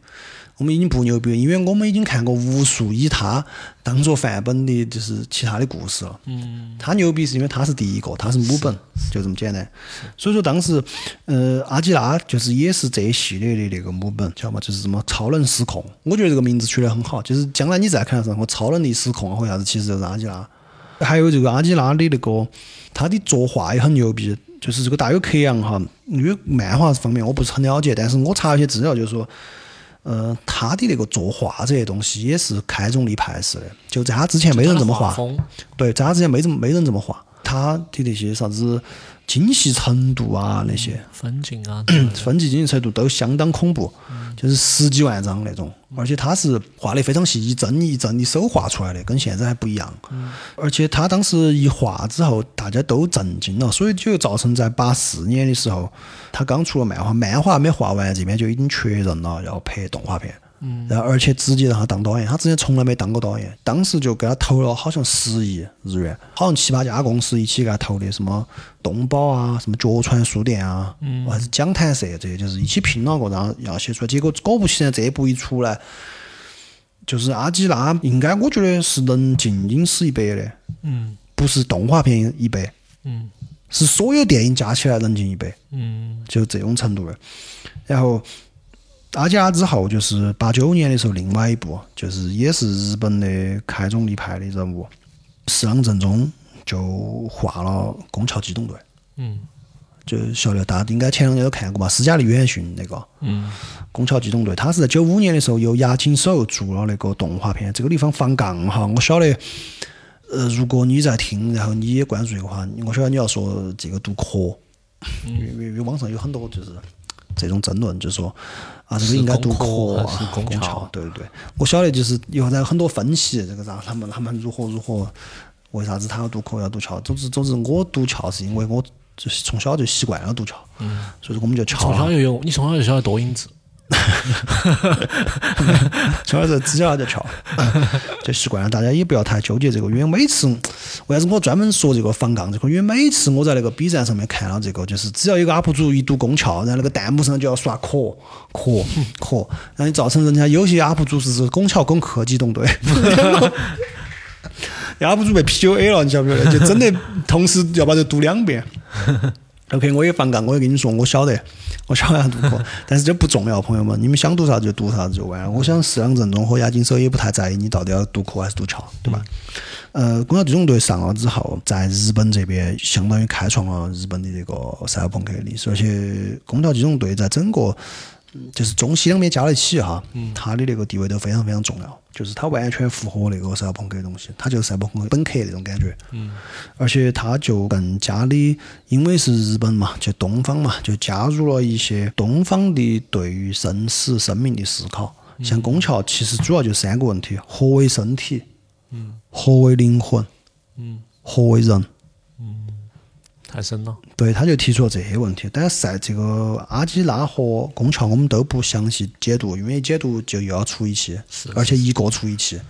我们已经不牛逼了，因为我们已经看过无数以他当做范本的，就是其他的故事了。
嗯
他牛逼是因为他是第一个，他是母本，就这么简单。所以说当时，呃，阿基拉就是也是这一系列的那个母本，晓得吗？就是什么超能失控，我觉得这个名字取得很好。就是将来你再看上我超能力失控啊或啥子，其实就是阿基拉。还有这个阿基拉的那个，他的作画也很牛逼，就是这个大有克洋哈，因为漫画方面我不是很了解，但是我查了一些资料，就是说。呃，他的那个作画这些东西也是开宗立派式的，就在他之前没人这么画，
风。
对，在他之前没怎么没人这么画，他的那些啥子精细程度啊那些，
分镜啊，
分级精细程度都相当恐怖，就是十几万张那种，而且他是画的非常细，一帧一帧的手画出来的，跟现在还不一样。而且他当时一画之后，大家都震惊了，所以就造成在八四年的时候，他刚出了漫画，漫画没画完，这边就已经确认了要拍动画片。然后而且直接让他当导演，他之前从来没当过导演，当时就给他投了好像十亿日元，好像七八家公司一起给他投的，什么东宝啊，什么角川书店啊，还是讲坛社这些，就是一起拼了个，然后要写出来。结果果不其然，这一部一出来，就是阿基拉，应该我觉得是能进影史一百的，
嗯
不是动画片一百，
嗯
是所有电影加起来能进一百。
嗯
就这种程度的。然后阿基拉之后，就是八九年的时候，另外一部就是也是日本的开宗立派的人物，四郎正宗就画了《宫桥机动队》，
嗯
就晓得大家应该前两年都看过吧？斯嘉丽·约翰逊那个《
嗯
宫桥机动队》，他是在九五年的时候由押井守做了那个动画片。这个地方放杠哈，我晓得。呃，如果你在听，然后你也关注这个话，我晓得你要说这个读科，因为因为因为网上有很多就是这种争论，就是说啊，这个应该读
是
科
还是
啊，
工桥
桥，对对。对，我晓得就是以后在很多分析这个让，他们他们如何如何，为啥子他要读科要读桥，总之总之我读桥是因为我就是从小就习惯了读桥，
嗯，
所以说我们就桥
从小，就有，你从小就晓得多音字。*laughs*
小时候指甲就翘，就习惯了。大家也不要太纠结这个，因为每次为啥子我专门说这个防杠这个？因为每次我在那个 B 站上面看到这个，就是只要有个 UP 主一读宫壳，然后那个弹幕上就要刷壳壳壳，然后造成人家有些 UP 主是拱桥攻克机动队。*laughs* UP 主被 PUA 了，你晓不晓得？就真的同时要把这读两遍。OK，我也反感，我也跟你说，我晓得，*laughs* 我晓得读课，*laughs* 但是这不重要，朋友们，你们想读啥就读啥子就完了。我想四两正中和押金手也不太在意你到底要读课还是读桥，对吧？呃，公交机动队上了之后，在日本这边相当于开创了日本的这个赛博朋克的历史，而且公交机动队在整个就是中西两边加在一起哈，它的那个地位都非常非常重要，就是它完全符合那个赛博朋克的东西，它就是赛博朋克本克那种感觉。嗯。而且它就更加的，因为是日本嘛，就东方嘛，就加入了一些东方的对于生死、生命的思考。像宫桥，其实主要就三个问题：何为身体？嗯。何为灵魂？嗯。何为人？
太深了。
对，他就提出了这些问题，但是在这个阿基拉和宫桥，我们都不详细解读，因为解读就又要出一期，而且一个出一期，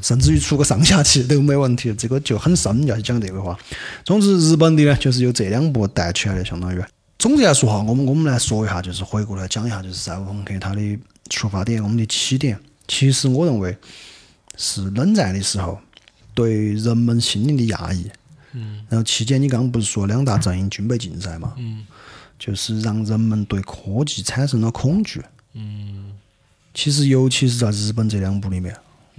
甚至于出个上下期都没问题，这个就很深，要去讲这个话。总之，日本的呢，就是由这两部带起来的，相当于。总的来说哈，我们我们来说一下，就是回过来讲一下，就是赛博朋克它的出发点，我们的起点，其实我认为是冷战的时候对人们心灵的压抑。嗯，然后期间你刚刚不是说两大阵营军备竞赛嘛？嗯，就是让人们对科技产生了恐惧。嗯，其实尤其是在日本这两部里面，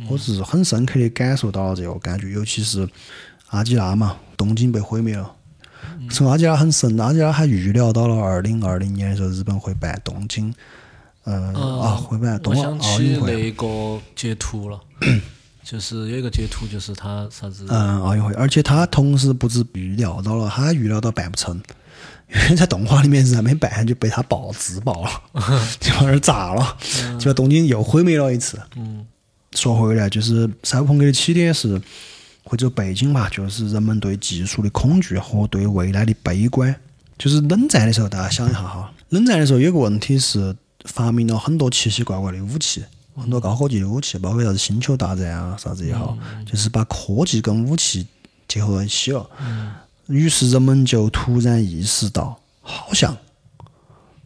我是很深刻的感受到了这个感觉。尤其是阿基拉嘛，东京被毁灭了。从阿基拉很神，阿基拉还预料到了二零二零年的时候日本会办东京，呃啊会办冬奥运会。
那个截图了。*clears throat* 就是有一个截图，就是他啥子？
嗯，奥运会，而且他同时不止预料到了，他预料到办不成，因为在动画里面是还没办就被他爆自爆了，*laughs* 就往那儿炸了，就把东京又毁灭了一次。嗯，说回来，就是赛博朋克的起点是或者背景嘛，就是人们对技术的恐惧和对未来的悲观。就是冷战的时候，大家想一下哈，冷战的时候有个问题是发明了很多奇奇怪怪的武器。很多高科技的武器，包括啥子星球大战啊，啥子也好，就是把科技跟武器结合在一起了。于是人们就突然意识到，好像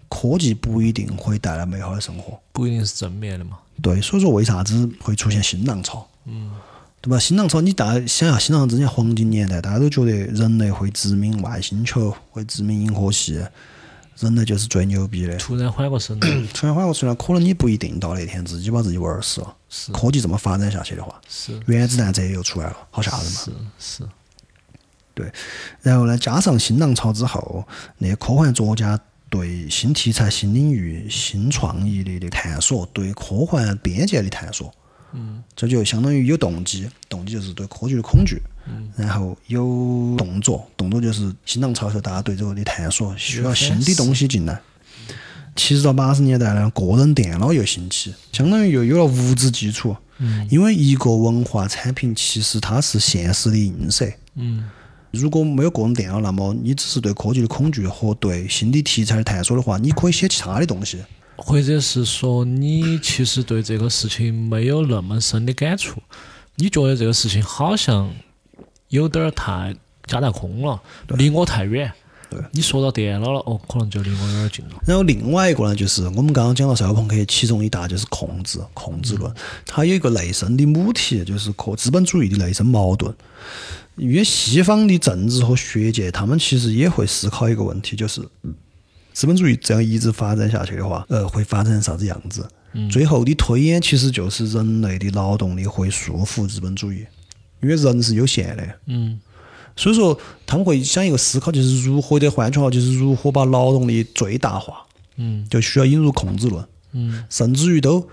科技不一定会带来美好的生活，
不一定是正面的嘛。
对，所以说为啥子会出现新浪潮？嗯，对吧？新浪潮，你大家想下，新浪潮之前黄金年代，大家都觉得人类会殖民外星球，会殖民银河系。人类就是最牛逼的。
突然缓过神来，*clears throat*
突然缓过神来，可能你不一定到那天自己把自己玩死了。
是。
科技这么发展下去的话，
是。
原子弹这又出来了，好吓人嘛。
是是。
对，然后呢，加上新浪潮之后，那些科幻作家对新题材、新领域、新创意的的探索，对科幻边界的探索。嗯。这就相当于有动机，动机就是对科技的恐惧。然后有动作，动作就是新浪潮时候大家对这个的探索，需要新的东西进来。七十到八十年代呢，个人电脑又兴起，相当于又有了物质基础。嗯。因为一个文化产品其实它是现实的映射。嗯。如果没有个人电脑，那么你只是对科技的恐惧和对新的题材的探索的话，你可以写其他的东西。
或者是说，你其实对这个事情没有那么深的感触，你觉得这个事情好像。有点儿太加大空了，离我太远。
对，
你说到电脑了，哦，可能就离我有点近了。
然后另外一个呢，就是我们刚刚讲到赛博朋克，其中一大就是控制，控制论。它有一个内生的母题，就是和资本主义的内生矛盾。因为西方的政治和学界，他们其实也会思考一个问题，就是资本主义这样一直发展下去的话，呃，会发展成啥子样子？最后的推演其实就是人类的劳动力会束缚资本主义。因为人是有限的，嗯，所以说他们会想一个思考，就是如何的换句话，就是如何把劳动力最大化，嗯，就需要引入控制论，嗯，甚至于都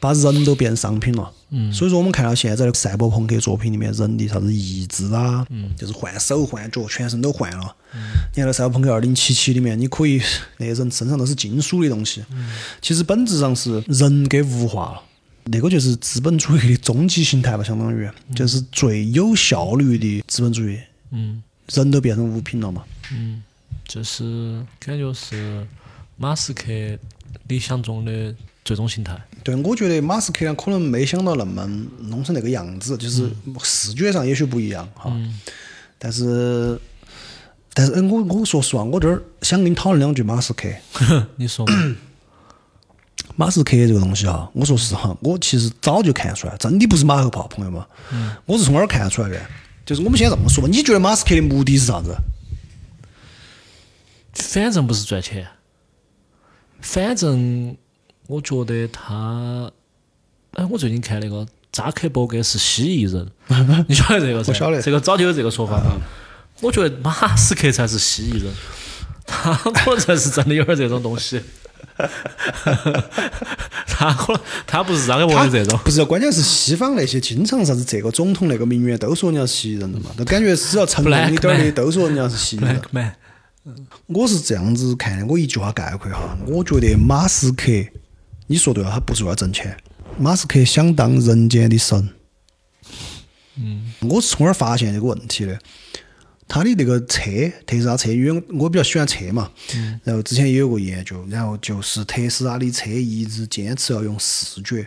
把人都变成商品了，嗯，所以说我们看到现在的赛博朋克作品里面，人的啥子意志啊，嗯，就是换手换脚，全身都换了，嗯，你看那赛博朋克二零七七里面，你可以那些人身上都是金属的东西，嗯，其实本质上是人给物化了。那个就是资本主义的终极形态吧，相当于就是最有效率的资本主义。嗯，人都变成物品了嘛。
嗯，就是感觉是马斯克理想中的最终形态。
对，我觉得马斯克呢可能没想到那么弄成那个样子，就是视觉上也许不一样哈。但是，但是，嗯，我我说实话，我这儿想跟你讨论两句马斯克。*laughs*
你说嘛？*coughs*
马斯克这个东西哈，我说实话，我其实早就看出来，真的不是马后炮，朋友们。我是从哪儿看出来的？就是我们先这么说吧，你觉得马斯克的目的是啥子？
反正不是赚钱，反正我觉得他，哎，我最近看那个扎克伯格是蜥蜴人，*laughs* 你晓得这个噻？
我晓得
这个早就有这个说法。我觉得马斯克才是蜥蜴人，他可能才是真的有点这种东西。*laughs* 他可能他不是扎克伯格这种，
不是，关键是西方那些经常啥子这个总统那个名媛都说人家是蜥蜴人的嘛，*laughs* 都感觉只要成功一点的都说人家是蜥蜴人。我是这样子看的，我一句话概括哈，我觉得马斯克，你说对了，他不是为了挣钱，马斯克想当人间的神。嗯，我是从哪儿发现这个问题的？他的那个车，特斯拉车，因为我比较喜欢车嘛，然后之前也有过研究，然后就是特斯拉的车一直坚持要用视觉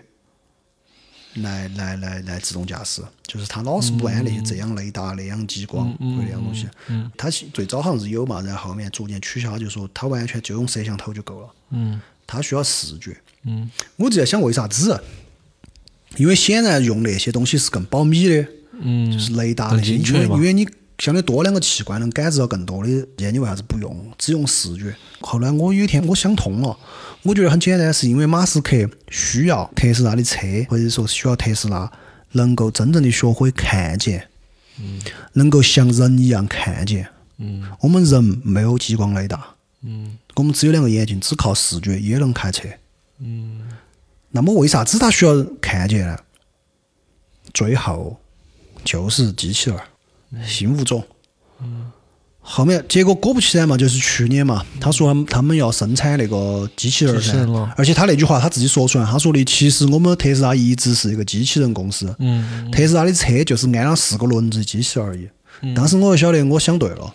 来来来来自动驾驶，就是它老是不安那些这样雷达、那样激光或者那样东西。它最早好像是有嘛，然后后面逐渐取消，就说它完全就用摄像头就够了。
嗯
它需要视觉。
嗯
我就在想为啥子？因为显然用那些东西是更保密的，
嗯，
就是雷达
更
那些，因
精确嘛
为因为你相对多两个器官能感知到更多的，现在你为啥子不用，只用视觉？后来我有一天我想通了，我觉得很简单，是因为马斯克需要特斯拉的车，或者说需要特斯拉能够真正的学会看见，嗯能够像人一样看见。
嗯
我们人没有激光雷达，
嗯
我们只有两个眼睛，只靠视觉也能开车。
嗯
那么为啥子他需要看见呢？最后就是机器人儿，新物种。后面结果果不其然嘛，就是去年嘛，他说他们要生产那个机器人儿噻而且他那句话他自己说出来，他说的其实我们特斯拉一直是一个机器人公司，
嗯
特斯拉的车就是安了四个轮子的机器而已。当时我就晓得我想对了，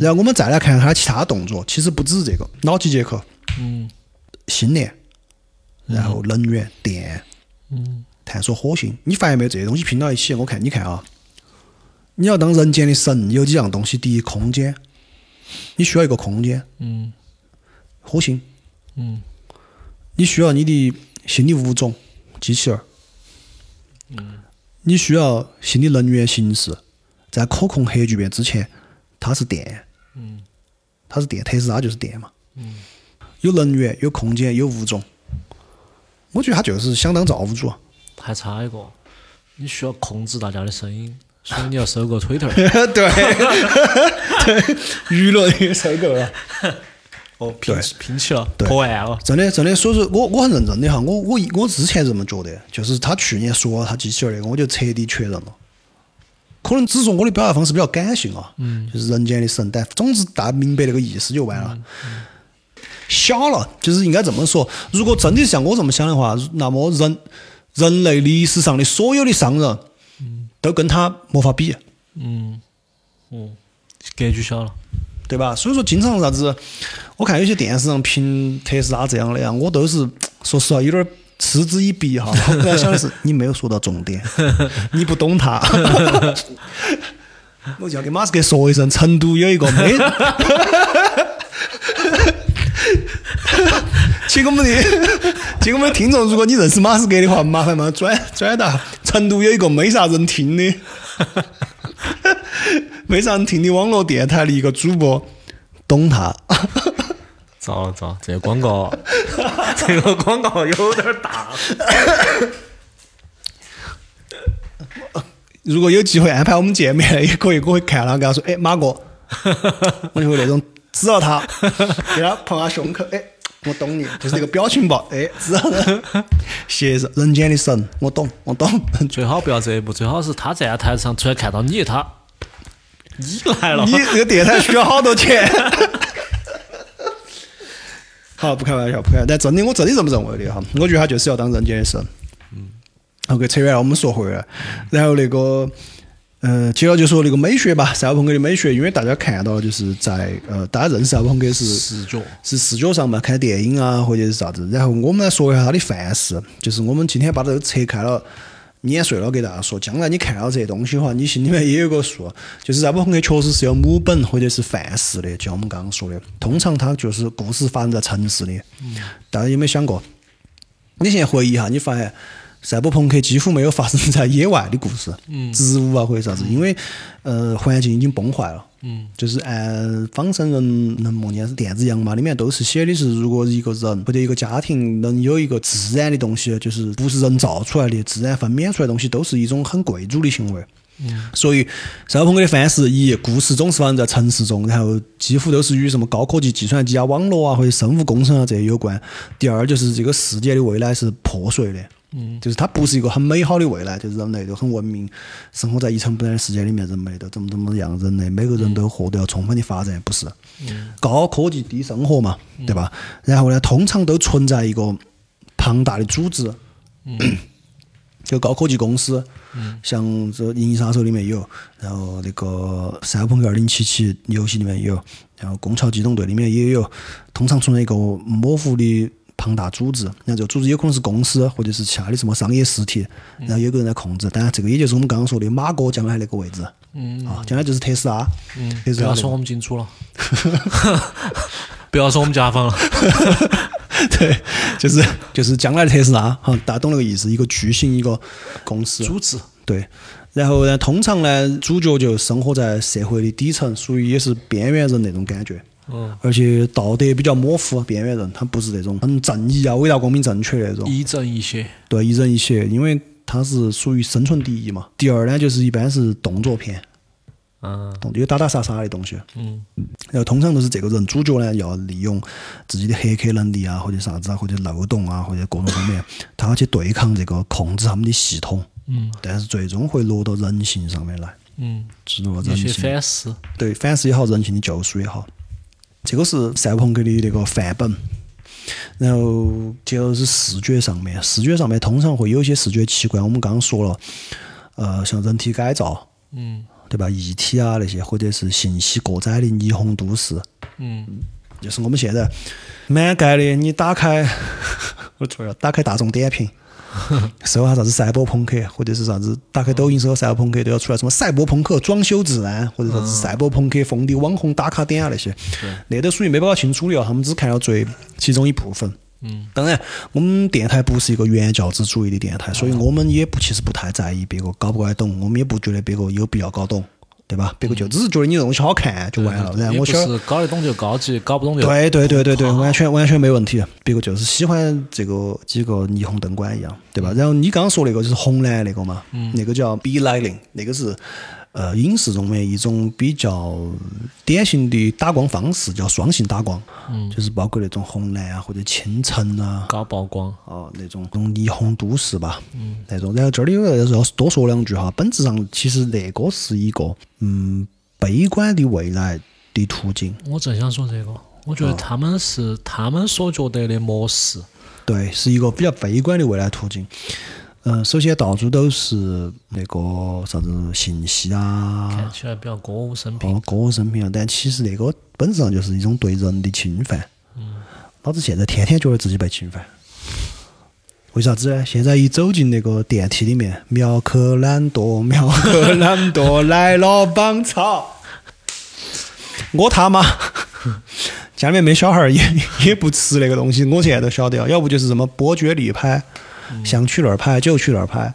然后我们再来看看他其他动作，其实不只是这个，脑机接口、
嗯。
星链，然后能源、电，
嗯。
探索火星，你发现没有？这些东西拼到一起，我看你看啊，你要当人间的神，有几样东西。第一，空间，你需要一个空间，
嗯。
火星，
嗯。
你需要你的新的物种，机器人嗯，你需要新的能源形式，在可控核聚变之前，它是电，
嗯。
它是电，特斯拉就是电嘛，嗯。有能源，有空间，有物种，我觉得他就是想当造物主。
还差一个，你需要控制大家的声音，所以你要收购 Twitter。*laughs*
对，对，舆论也收购了。
哦，拼
对
拼起了，破案了。
真的，真的，所以说我我很认真的哈，我我一我之前这么觉得，就是他去年说了他机器人那个，我就彻底确认了。可能只是说我的表达方式比较感性啊，嗯，就是人间的神，但总之大家明白那个意思就完了。小了，就是应该这么说，如果真的像我这么想的话，那么人人类历史上的所有的商人，都跟他没法比。
嗯嗯，格局小了。
对吧？所以说，经常啥子，我看有些电视上评特斯拉这样那样，我都是说实话有点儿嗤之以鼻哈。我在想的是，*laughs* 你没有说到重点，你不懂他。*laughs* 我就要给马斯克说一声，成都有一个没，*laughs* 请我们的，请我们的听众，如果你认识马斯克的话，麻烦帮转转达，成都有一个没啥人听的。*laughs* 没啥人听的网络电台的一个主播，懂他。
糟了糟了，这个广告，*laughs* 这个广告有点大。
如果有机会安排我们见面，也可以，我会看他，跟他说：“哎，马哥，我就会那种指着他，给他碰下胸口，哎，我懂你，就是那个表情包，*laughs* 哎，指着他，谢谢人间的神，我懂，我懂。*laughs*
最好不要这一步，最好是他站在台上，突然看到你，他你来了
你，这个电台需要好多钱。*laughs* 好，不开玩笑，不开玩笑。但真的，我真的这么认为的哈。我觉得他就是要当人间的神。嗯。OK，扯远了，我们说回来。然后那个呃，接着就说那个美学吧，赛博朋克的美学，因为大家看到就是在呃，大家认识赛博朋克是
视觉，
是视觉上嘛，看电影啊或者是啥子。然后我们来说一下它的范式，就是我们今天把这个拆开了。碾碎了给大家说，将来你看到这些东西的话，你心里面也有个数，就是赛博朋克确实是有母本或者是范式的，就像我们刚刚说的，通常它就是故事发生在城市里。大家有没有想过？你现在回忆一下，你发现赛博朋克几乎没有发生在野外的故事，植物啊或者啥子，因为呃环境已经崩坏了。
嗯，
就是按仿生人能梦见是电子羊嘛，里面都是写的是，如果一个人或者一个家庭能有一个自然的东西，就是不是人造出来的，自然分娩出来的东西，都是一种很贵族的行为。
嗯，
所以赛博朋克的范式一，故事总是发生在城市中，然后几乎都是与什么高科技计算机啊、网络啊或者生物工程啊这些有关。第二就是这个世界的未来是破碎的。
嗯，
就是它不是一个很美好的未来，就是人类都很文明，生活在一尘不染的世界里面，人类都怎么怎么样，人类每个人都获得了充分的发展，不是？高科技低生活嘛，对吧？然后呢，通常都存在一个庞大的组织，*clears throat* 就高科技公司，像这《银翼杀手》里面有，然后那个《赛博朋克2077》游戏里面有，然后《攻壳机动队》里面也有，通常存在一个模糊的。庞大组织，然后这个组织有可能是公司或者是其他的什么商业实体，然后有个人在控制。当然，这个也就是我们刚刚说的马哥将来那个位置。
嗯。
啊，将来就是特斯拉。
嗯。
不
要说我们进出了。*laughs* 不要说我们甲方了。*laughs*
对，就是就是将来的特斯拉，哈，大家懂那个意思，一个巨型一个公司。
组织。
对。然后呢，通常呢，主角就生活在社会的底层，属于也是边缘人那种感觉。
嗯，
而且道德比较模糊，边缘人他不是那种很正义啊、伟大、光明、正确那种。
一正一邪。
对，一正一邪，因为他是属于生存第一嘛。第二呢，就是一般是动作片，
嗯，
有打打杀杀的东西。
嗯。
然后通常都是这个人主角呢，要利用自己的黑客能力啊，或者啥子啊，或者漏洞啊，或者各种方面，*laughs* 他要去对抗这个控制他们的系统。
嗯。
但是最终会落到人性上面来。
嗯。
植入人性。
反思。
对，反思也好，人性的救赎也好。这个是赛博朋克的那个范本，然后就是视觉上面，视觉上面通常会有些视觉奇观。我们刚刚说了，呃，像人体改造，
嗯，
对吧？一体啊那些，或者是信息过载的霓虹都市，
嗯，
就是我们现在满街的，你打开，*laughs* 我错了，打开大众点评。搜下啥子赛博朋克，或者是啥子，打开抖音搜赛博朋克都要出来什么赛博朋克装修指南，或者啥子赛博朋克风的网红打卡点啊那些，那都属于没搞清楚的哦，他们只看了最其中一部分。
嗯，
当然，我们电台不是一个原教旨主义的电台，所以我们也不其实不太在意别个搞不搞得懂，我们也不觉得别个有必要搞懂。对吧？别个就只是觉得你这东西好看就完了，然后我晓
是搞得懂就高级，搞不懂就
对对对对对，完全完全没问题。别个就是喜欢这个几个霓虹灯管一样，对吧？然后你刚刚说那个就是红蓝那个嘛，那个叫 B lighting，那个是。呃，影视中的一种比较典型的打光方式叫双性打光，
嗯，
就是包括那种红蓝啊或者清晨啊，
高曝光
啊那种那种霓虹都市吧，
嗯，
那种。然后这里有要要多说两句哈，本质上其实那个是一个嗯悲观的未来的途径。
我正想说这个，我觉得他们是他们所觉得的模式，
对，是一个比较悲观的未来途径。嗯，首先到处都是那个啥子信息
啊，看起来比较歌舞升平。
哦，歌舞升平啊，但其实那个本质上就是一种对人的侵犯。
嗯。
老子现在天天觉得自己被侵犯。为啥子？现在一走进那个电梯里面，苗可懒惰，苗可懒惰来了帮操！*laughs* 我他妈 *laughs* 家里面没小孩儿也也不吃那个东西，我现在都晓得，要不就是什么波爵利牌。想去哪儿拍就去哪儿拍，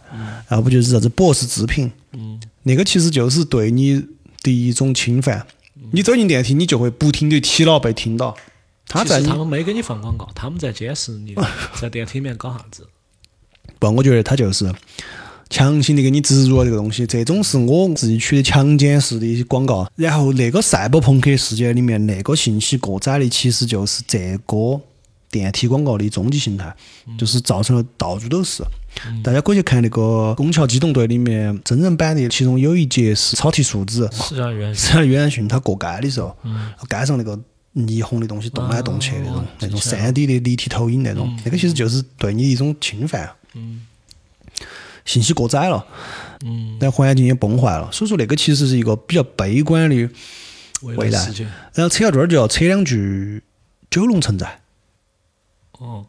要不就是啥子 BOSS 制品，那个其实就是对你的一种侵犯。你走进电梯，你就会不停的提到被听到。他在
他们没给你放广告，他们在监视你 *laughs* 在电梯里面搞啥子。
不，我觉得他就是强行的给你植入了这个东西，这种是我自己取的强奸式的一些广告。然后那个赛博朋克世界里面那个信息过载的，其实就是这个。电梯广告的终极形态，就是造成了到处都是。大家可以去看那个《拱桥机动队》里面真人版的，其中有一节是草剃树子，
是啊，袁
袁训他过街的时候，街上那个霓虹的东西动来动去那种，那种三 D 的立体投影那种，那个其实就是对你一种侵犯。信息过载了，嗯，但环境也崩坏了，所以说那个其实是一个比较悲观的未来。然后扯到这儿就要扯两句九龙城寨。
哦，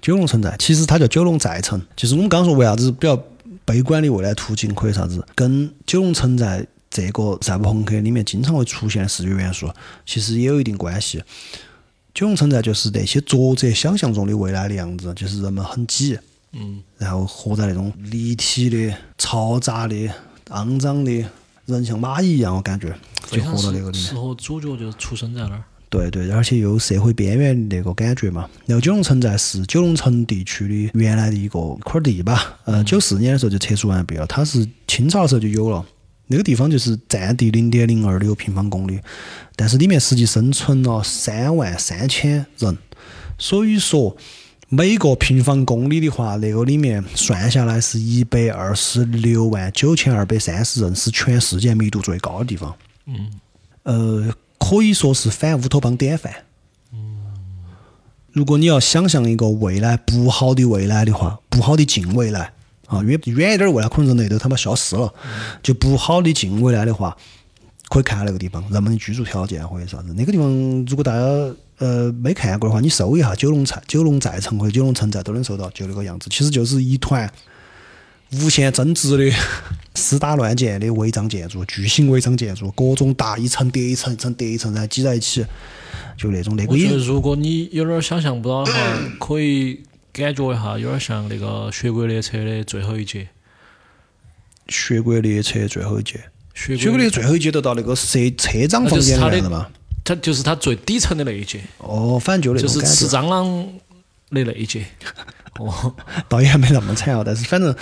九龙城寨其实它叫九龙寨城，就是我们刚说为啥子比较悲观的未来途径，可以啥子跟九龙城寨这个赛博朋克里面经常会出现的视觉元素，其实也有一定关系。九龙城寨就是那些作者想象中的未来的样子，就是人们很挤，
嗯，
然后活在那种立体的、嘈杂的、肮脏的，人像蚂蚁一样，我感觉就活到那个里面
适。合主角就出生在那儿。
对对，而且又社会边缘那个感觉嘛。然后九龙城寨是九龙城地区的原来的一个块地吧，呃，九四年的时候就拆除完毕了，它是清朝的时候就有了。那个地方就是占地零点零二六平方公里，但是里面实际生存了三万三千人，所以说每个平方公里的话，那个里面算下来是一百二十六万九千二百三十人，是全世界密度最高的地方。
嗯，
呃，可以说是反乌托邦典范。如果你要想象一个未来不好的未来的话，不好的近未来啊，远远一点未来可能人类都他妈消失了，就不好的近未来的话，可以看那个地方人们的居住条件或者啥子。那个地方如果大家呃没看过的话，你搜一下九龙寨、九龙寨城或者九龙城寨都能搜到，就那个样子。其实就是一团无限增值的、私搭乱建的违章建筑，巨型违章建筑，各种大一层叠一层，一层叠一层，然后挤在一起，就那种那个也
我觉得如果你有点儿想象不到的话，*clears throat* 可以感觉一下，有点儿像那个《雪国列车》的最后一节。
雪国列车最后一节，
雪
雪国列车最后一节都到那个车车长房间里面了嘛？
它就是它最底层的那一节，
哦，反正就那
就是吃蟑螂的那一节。*laughs* 哦，
倒也没那么惨啊，但是反正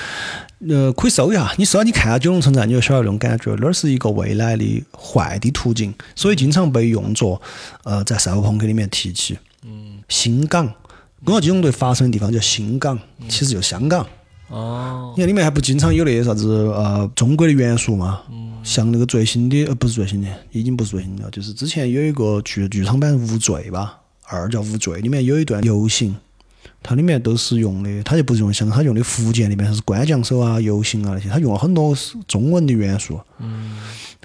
呃可以搜一下，你搜下你看下九龙城寨，你就晓得那种感觉，那儿是一个未来的坏的途径，所以经常被用作呃在赛博朋克里面提起。嗯，新港，攻壳机动队发生的地方叫新港，其实就是香港。
哦，
你看里面还不经常有那些啥子呃中国的元素嘛？像那个最新的呃不是最新的，已经不是最新的了，就是之前有一个剧剧场版《无罪》吧，二叫《无罪》，里面有一段游行，它里面都是用的，它就不是用像，它用的福建那边它是官将手啊、游行啊那些，它用了很多中文的元素，嗯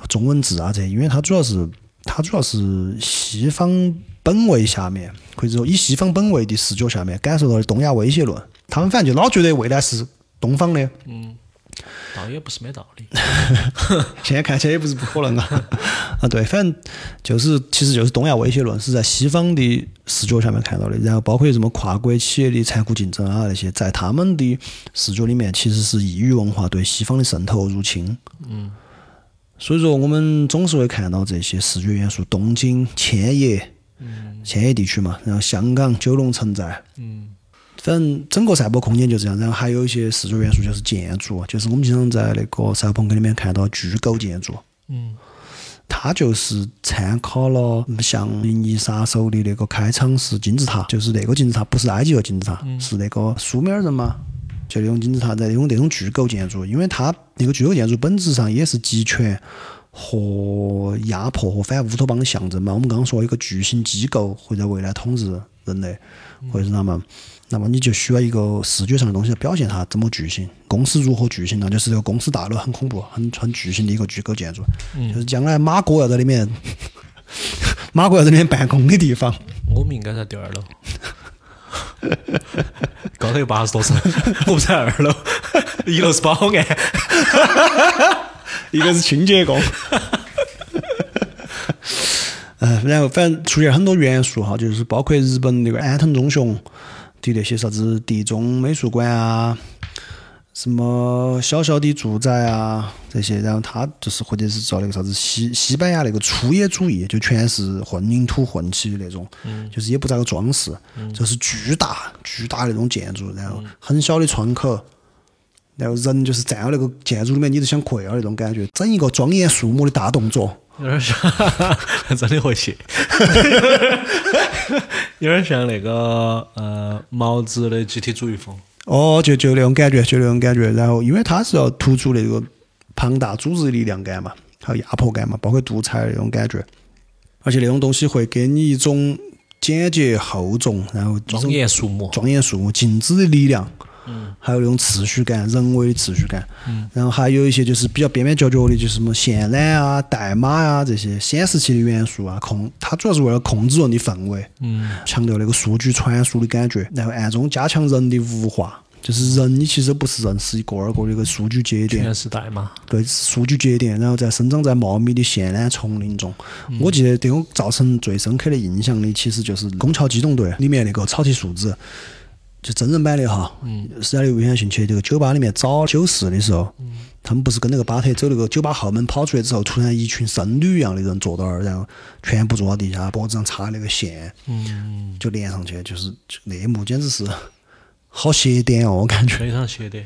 中文字啊这些，因为它主要是它主要是西方本位下面，或者说以西方本位的视角下面感受到的东亚威胁论，他们反正就老觉得未来是东方的，嗯
倒也不是没道理。
现在看起来也不是不可能啊 *laughs* 啊对，反正就是其实就是东亚威胁论是在西方的视角下面看到的，然后包括什么跨国企业的残酷竞争啊那些，在他们的视角里面其实是异域文化对西方的渗透入侵。嗯，所以说我们总是会看到这些视觉元素，东京、千叶，千叶地区嘛，然后香港九龙城寨，
嗯，
反正整个赛博空间就这样，然后还有一些视觉元素就是建筑，就是我们经常在那个赛博朋克里面看到巨构建筑。
嗯，
它就是参考了像《银翼杀手》的那个开场是金字塔，就是那个金字塔不是埃及的金字塔，是那个苏美尔人嘛，就那种金字塔，在用那种巨构建筑，因为它那个巨构建筑本质上也是集权和压迫和反乌托邦的象征嘛。我们刚刚说一个巨型机构会在未来统治人类，或者是那么。那么你就需要一个视觉上的东西来表现它怎么巨型，公司如何巨型呢？就是这个公司大楼很恐怖，很很巨型的一个巨构建筑，就是将来马哥要在里面，*laughs* 马哥要在里面办公的地方。
我们应该在第二楼，高头有八十多层，*laughs* 我们在二楼，一楼是保安。*laughs*
一个是清洁工。呃，然后反正出现很多元素哈，就是包括日本那个安藤忠雄的那些啥子地中美术馆啊，什么小小的住宅啊这些，然后他就是或者是造那个啥子西西班牙那个粗野主义，就全是混凝土混起的那种，就是也不咋个装饰，就是巨大巨大那种建筑，然后很小的窗口。然后人就是站到那个建筑里面，你就想跪了那种感觉，整一个庄严肃穆的大动作。
有点像，真的会写，有点像那个呃毛子的集体主义风。
哦，就就那种感觉，就那种感觉。然后，因为它是要突出那个庞大组织力量感嘛，还有压迫感嘛，包括独裁那种感觉。而且那种东西会给你一种简洁厚重，然后
庄严肃穆，
庄严肃穆、静止的力量。还有那种秩序感，人为的秩序感。嗯然后还有一些就是比较边边角角的，就是什么渲染啊、代码啊这些显示器的元素啊，控它主要是为了控制人的氛围，嗯强调那个数据传输的感觉，然后暗中加强人的物化。就是人，你其实不是人，是一个二个的一个数据节点，
全是代码。
对，数据节点，然后在生长在茂密的线缆丛林中。我记得对我造成最深刻的印象的，其实就是《宫桥机动队》里面那个草剃树子，就真人版的哈。嗯。史嘉丽·维安逊去这个酒吧里面找酒室的时候，他们不是跟那个巴特走那个酒吧后门跑出来之后，突然一群僧侣一样的人坐到那儿，然后全部坐到地下，脖子上插那个线，嗯，就连上去，就是那一幕简直是。好邪典哦，我感觉
非常邪典，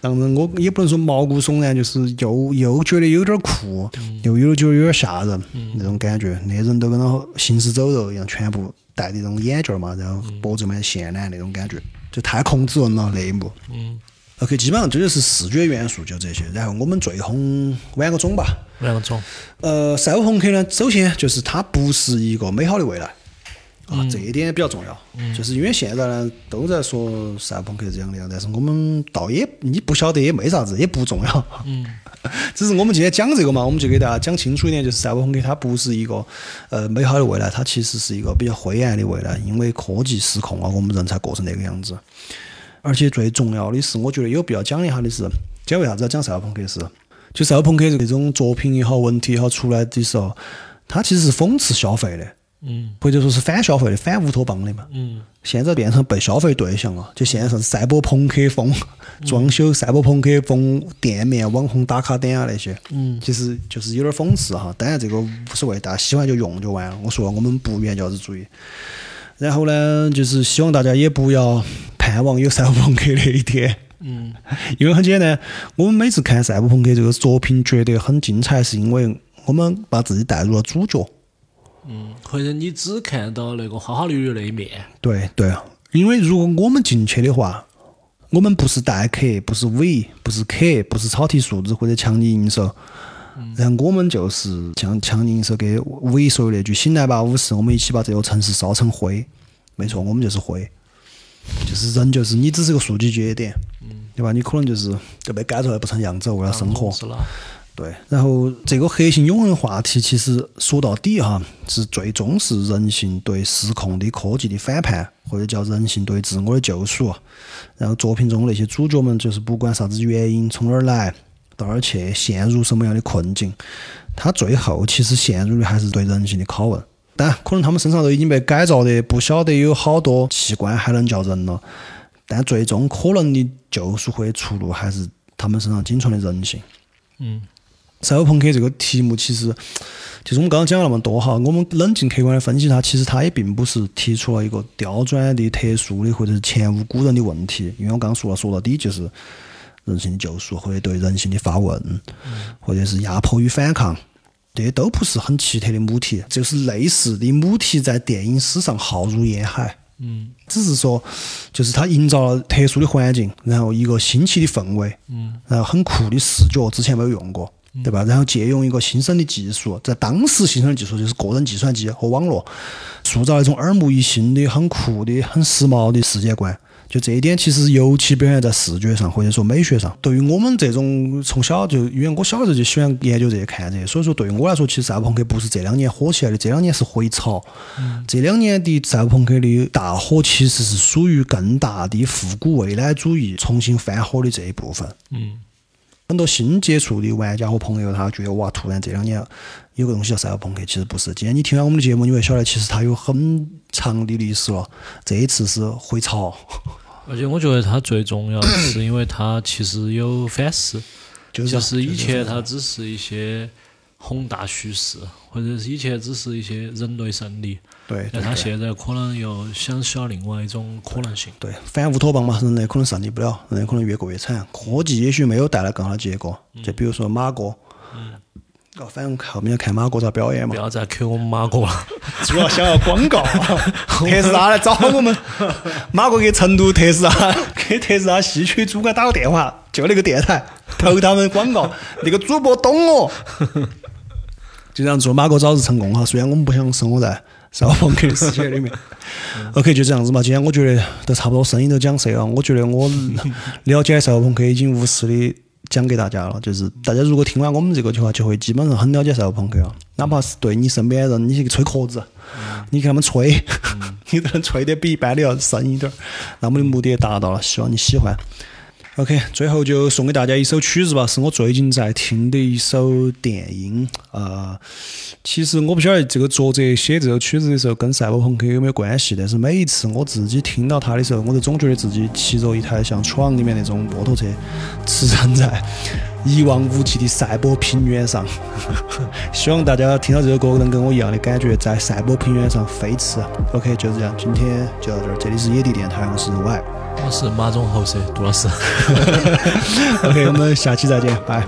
让人我也不能说毛骨悚然，就是又又觉得有点酷，又有觉得有点吓人那种感觉。那人都跟那行尸走肉一样，全部戴的那种眼镜嘛，然后脖子上面线缆那种感觉，就太控制人了那一幕。嗯，OK，基本上这就是视觉元素，就这些。然后我们最后玩个种吧，
玩个种。
呃，赛博朋克呢，首先就是它不是一个美好的未来。啊，这一点比较重要，就是因为现在呢都在说赛博朋克这样的，但是我们倒也你不晓得也没啥子，也不重要。嗯，*laughs* 只是我们今天讲这个嘛，我们就给大家讲清楚一点，就是赛博朋克它不是一个呃美好的未来，它其实是一个比较灰暗的未来，因为科技失控了，我们人才过成那个样子。而且最重要的是，我觉得有必要讲一下的是，讲为啥子要讲赛博朋克是？就赛博朋克这种作品也好，文体也好出来的时候，它其实是讽刺消费的。嗯，或者说是反消费的、反乌托邦的嘛。嗯，现在变成被消费对象了，就现在是赛博朋克风装修、赛博朋克风店面、网红打卡点啊那些。嗯，其实就是有点讽刺哈。当然这个无所谓，大家喜欢就用就完了。我说我们不原教旨主义。然后呢，就是希望大家也不要盼望有赛博朋克那一天。嗯，因为很简单，我们每次看赛博朋克这个作品觉得很精彩，是因为我们把自己带入了主角。
嗯，或者你只看到那个花花绿绿那一面。
对对，因为如果我们进去的话，我们不是代客，不是伪，不是客，不是草体素质或者强尼营收，然后我们就是像强尼银手给伪说的那句“醒来吧，武士”，我们一起把这座城市烧成灰。没错，我们就是灰，就是人，就是你只是个数据节点，对吧？你可能就是就被改出来不成样子，为了生活。对，然后这个核心永恒话题，其实说到底哈，是最终是人性对失控的科技的反叛，或者叫人性对自我的救赎。然后作品中那些主角们，就是不管啥子原因，从哪儿来，到哪儿去，陷入什么样的困境，他最后其实陷入的还是对人性的拷问。但可能他们身上都已经被改造的不晓得有好多器官还能叫人了，但最终可能的救赎或出路，还是他们身上仅存的人性。嗯。赛博朋克这个题目，其实就是我们刚刚讲了那么多哈，我们冷静客观的分析它，其实它也并不是提出了一个刁钻的、特殊的或者是前无古人的问题。因为我刚刚说了，说到底就是人性的救赎，或者对人性的发问，或者是压迫与反抗，这些都不是很奇特的母题，就是类似的母题在电影史上浩如烟海。嗯，只是说，就是它营造了特殊的环境，然后一个新奇的氛围，嗯，然后很酷的视觉，之前没有用过。对吧？然后借用一个新生的技术，在当时新生的技术就是个人计算机和网络，塑造一种耳目一新的、很酷的、很时髦的世界观。就这一点，其实尤其表现在视觉上或者说美学上。对于我们这种从小就，因为我小时候就喜欢研究这些、看这些，所以说对于我来说，其实赛博朋克不是这两年火起来的，这两年是回潮。这两年的赛博朋克的大火，其实是属于更大的复古未来主义重新翻火的这一部分。嗯。很多新接触的玩家和朋友，他觉得哇，突然这两年有个东西叫赛博朋克，其实不是。今天你听完我们的节目，你会晓得，其实它有很长的历史了。这一次是回潮。
而且我觉得它最重要的是，因为它其实有反思，就是以前它只是一些宏大叙事，或者是以前只是一些人类胜利。
对，
但他现在可能又想起了另外一种可能性。
对，反乌托邦嘛，人类可能胜利不了，人类可能越过越惨。科技也许没有带来更好的结果，就比如说马哥。嗯。哦，反正后面要看马哥咋表演嘛。
不要再 Q 我们马哥了，*laughs*
主要想要广告。*laughs* 特斯拉来找我们，马哥给成都特斯拉给特斯拉西区主管打个电话，就那个电台投他们广告，那个主播懂我。*laughs* 就这样祝马哥早日成功哈！虽然我们不想生活在。赛博朋克的世界里面。OK，就这样子嘛。今天我觉得都差不多，声音都讲碎了。我觉得我了解赛博朋克已经无私的讲给大家了。就是大家如果听完我们这个的话，就会基本上很了解赛博朋克了。哪怕是对你身边的人，你去吹壳子，你给他们吹，*laughs* 你都能吹得比一般的要深一点儿。那我们的目的也达到了，希望你喜欢。OK，最后就送给大家一首曲子吧，是我最近在听的一首电音。啊，其实我不晓得这个作者写这首曲子的时候跟赛博朋克有没有关系，但是每一次我自己听到它的时候，我都总觉得自己骑着一台像闯里面那种摩托车，驰骋在一望无际的赛博平原上。*laughs* 希望大家听到这首歌能跟我一样的感觉，在赛博平原上飞驰。OK，就是这样，今天就到这儿，这里是野地电台，我是 Y。
我是马总侯 Sir 杜老师。*laughs*
OK，我们下期再见，拜。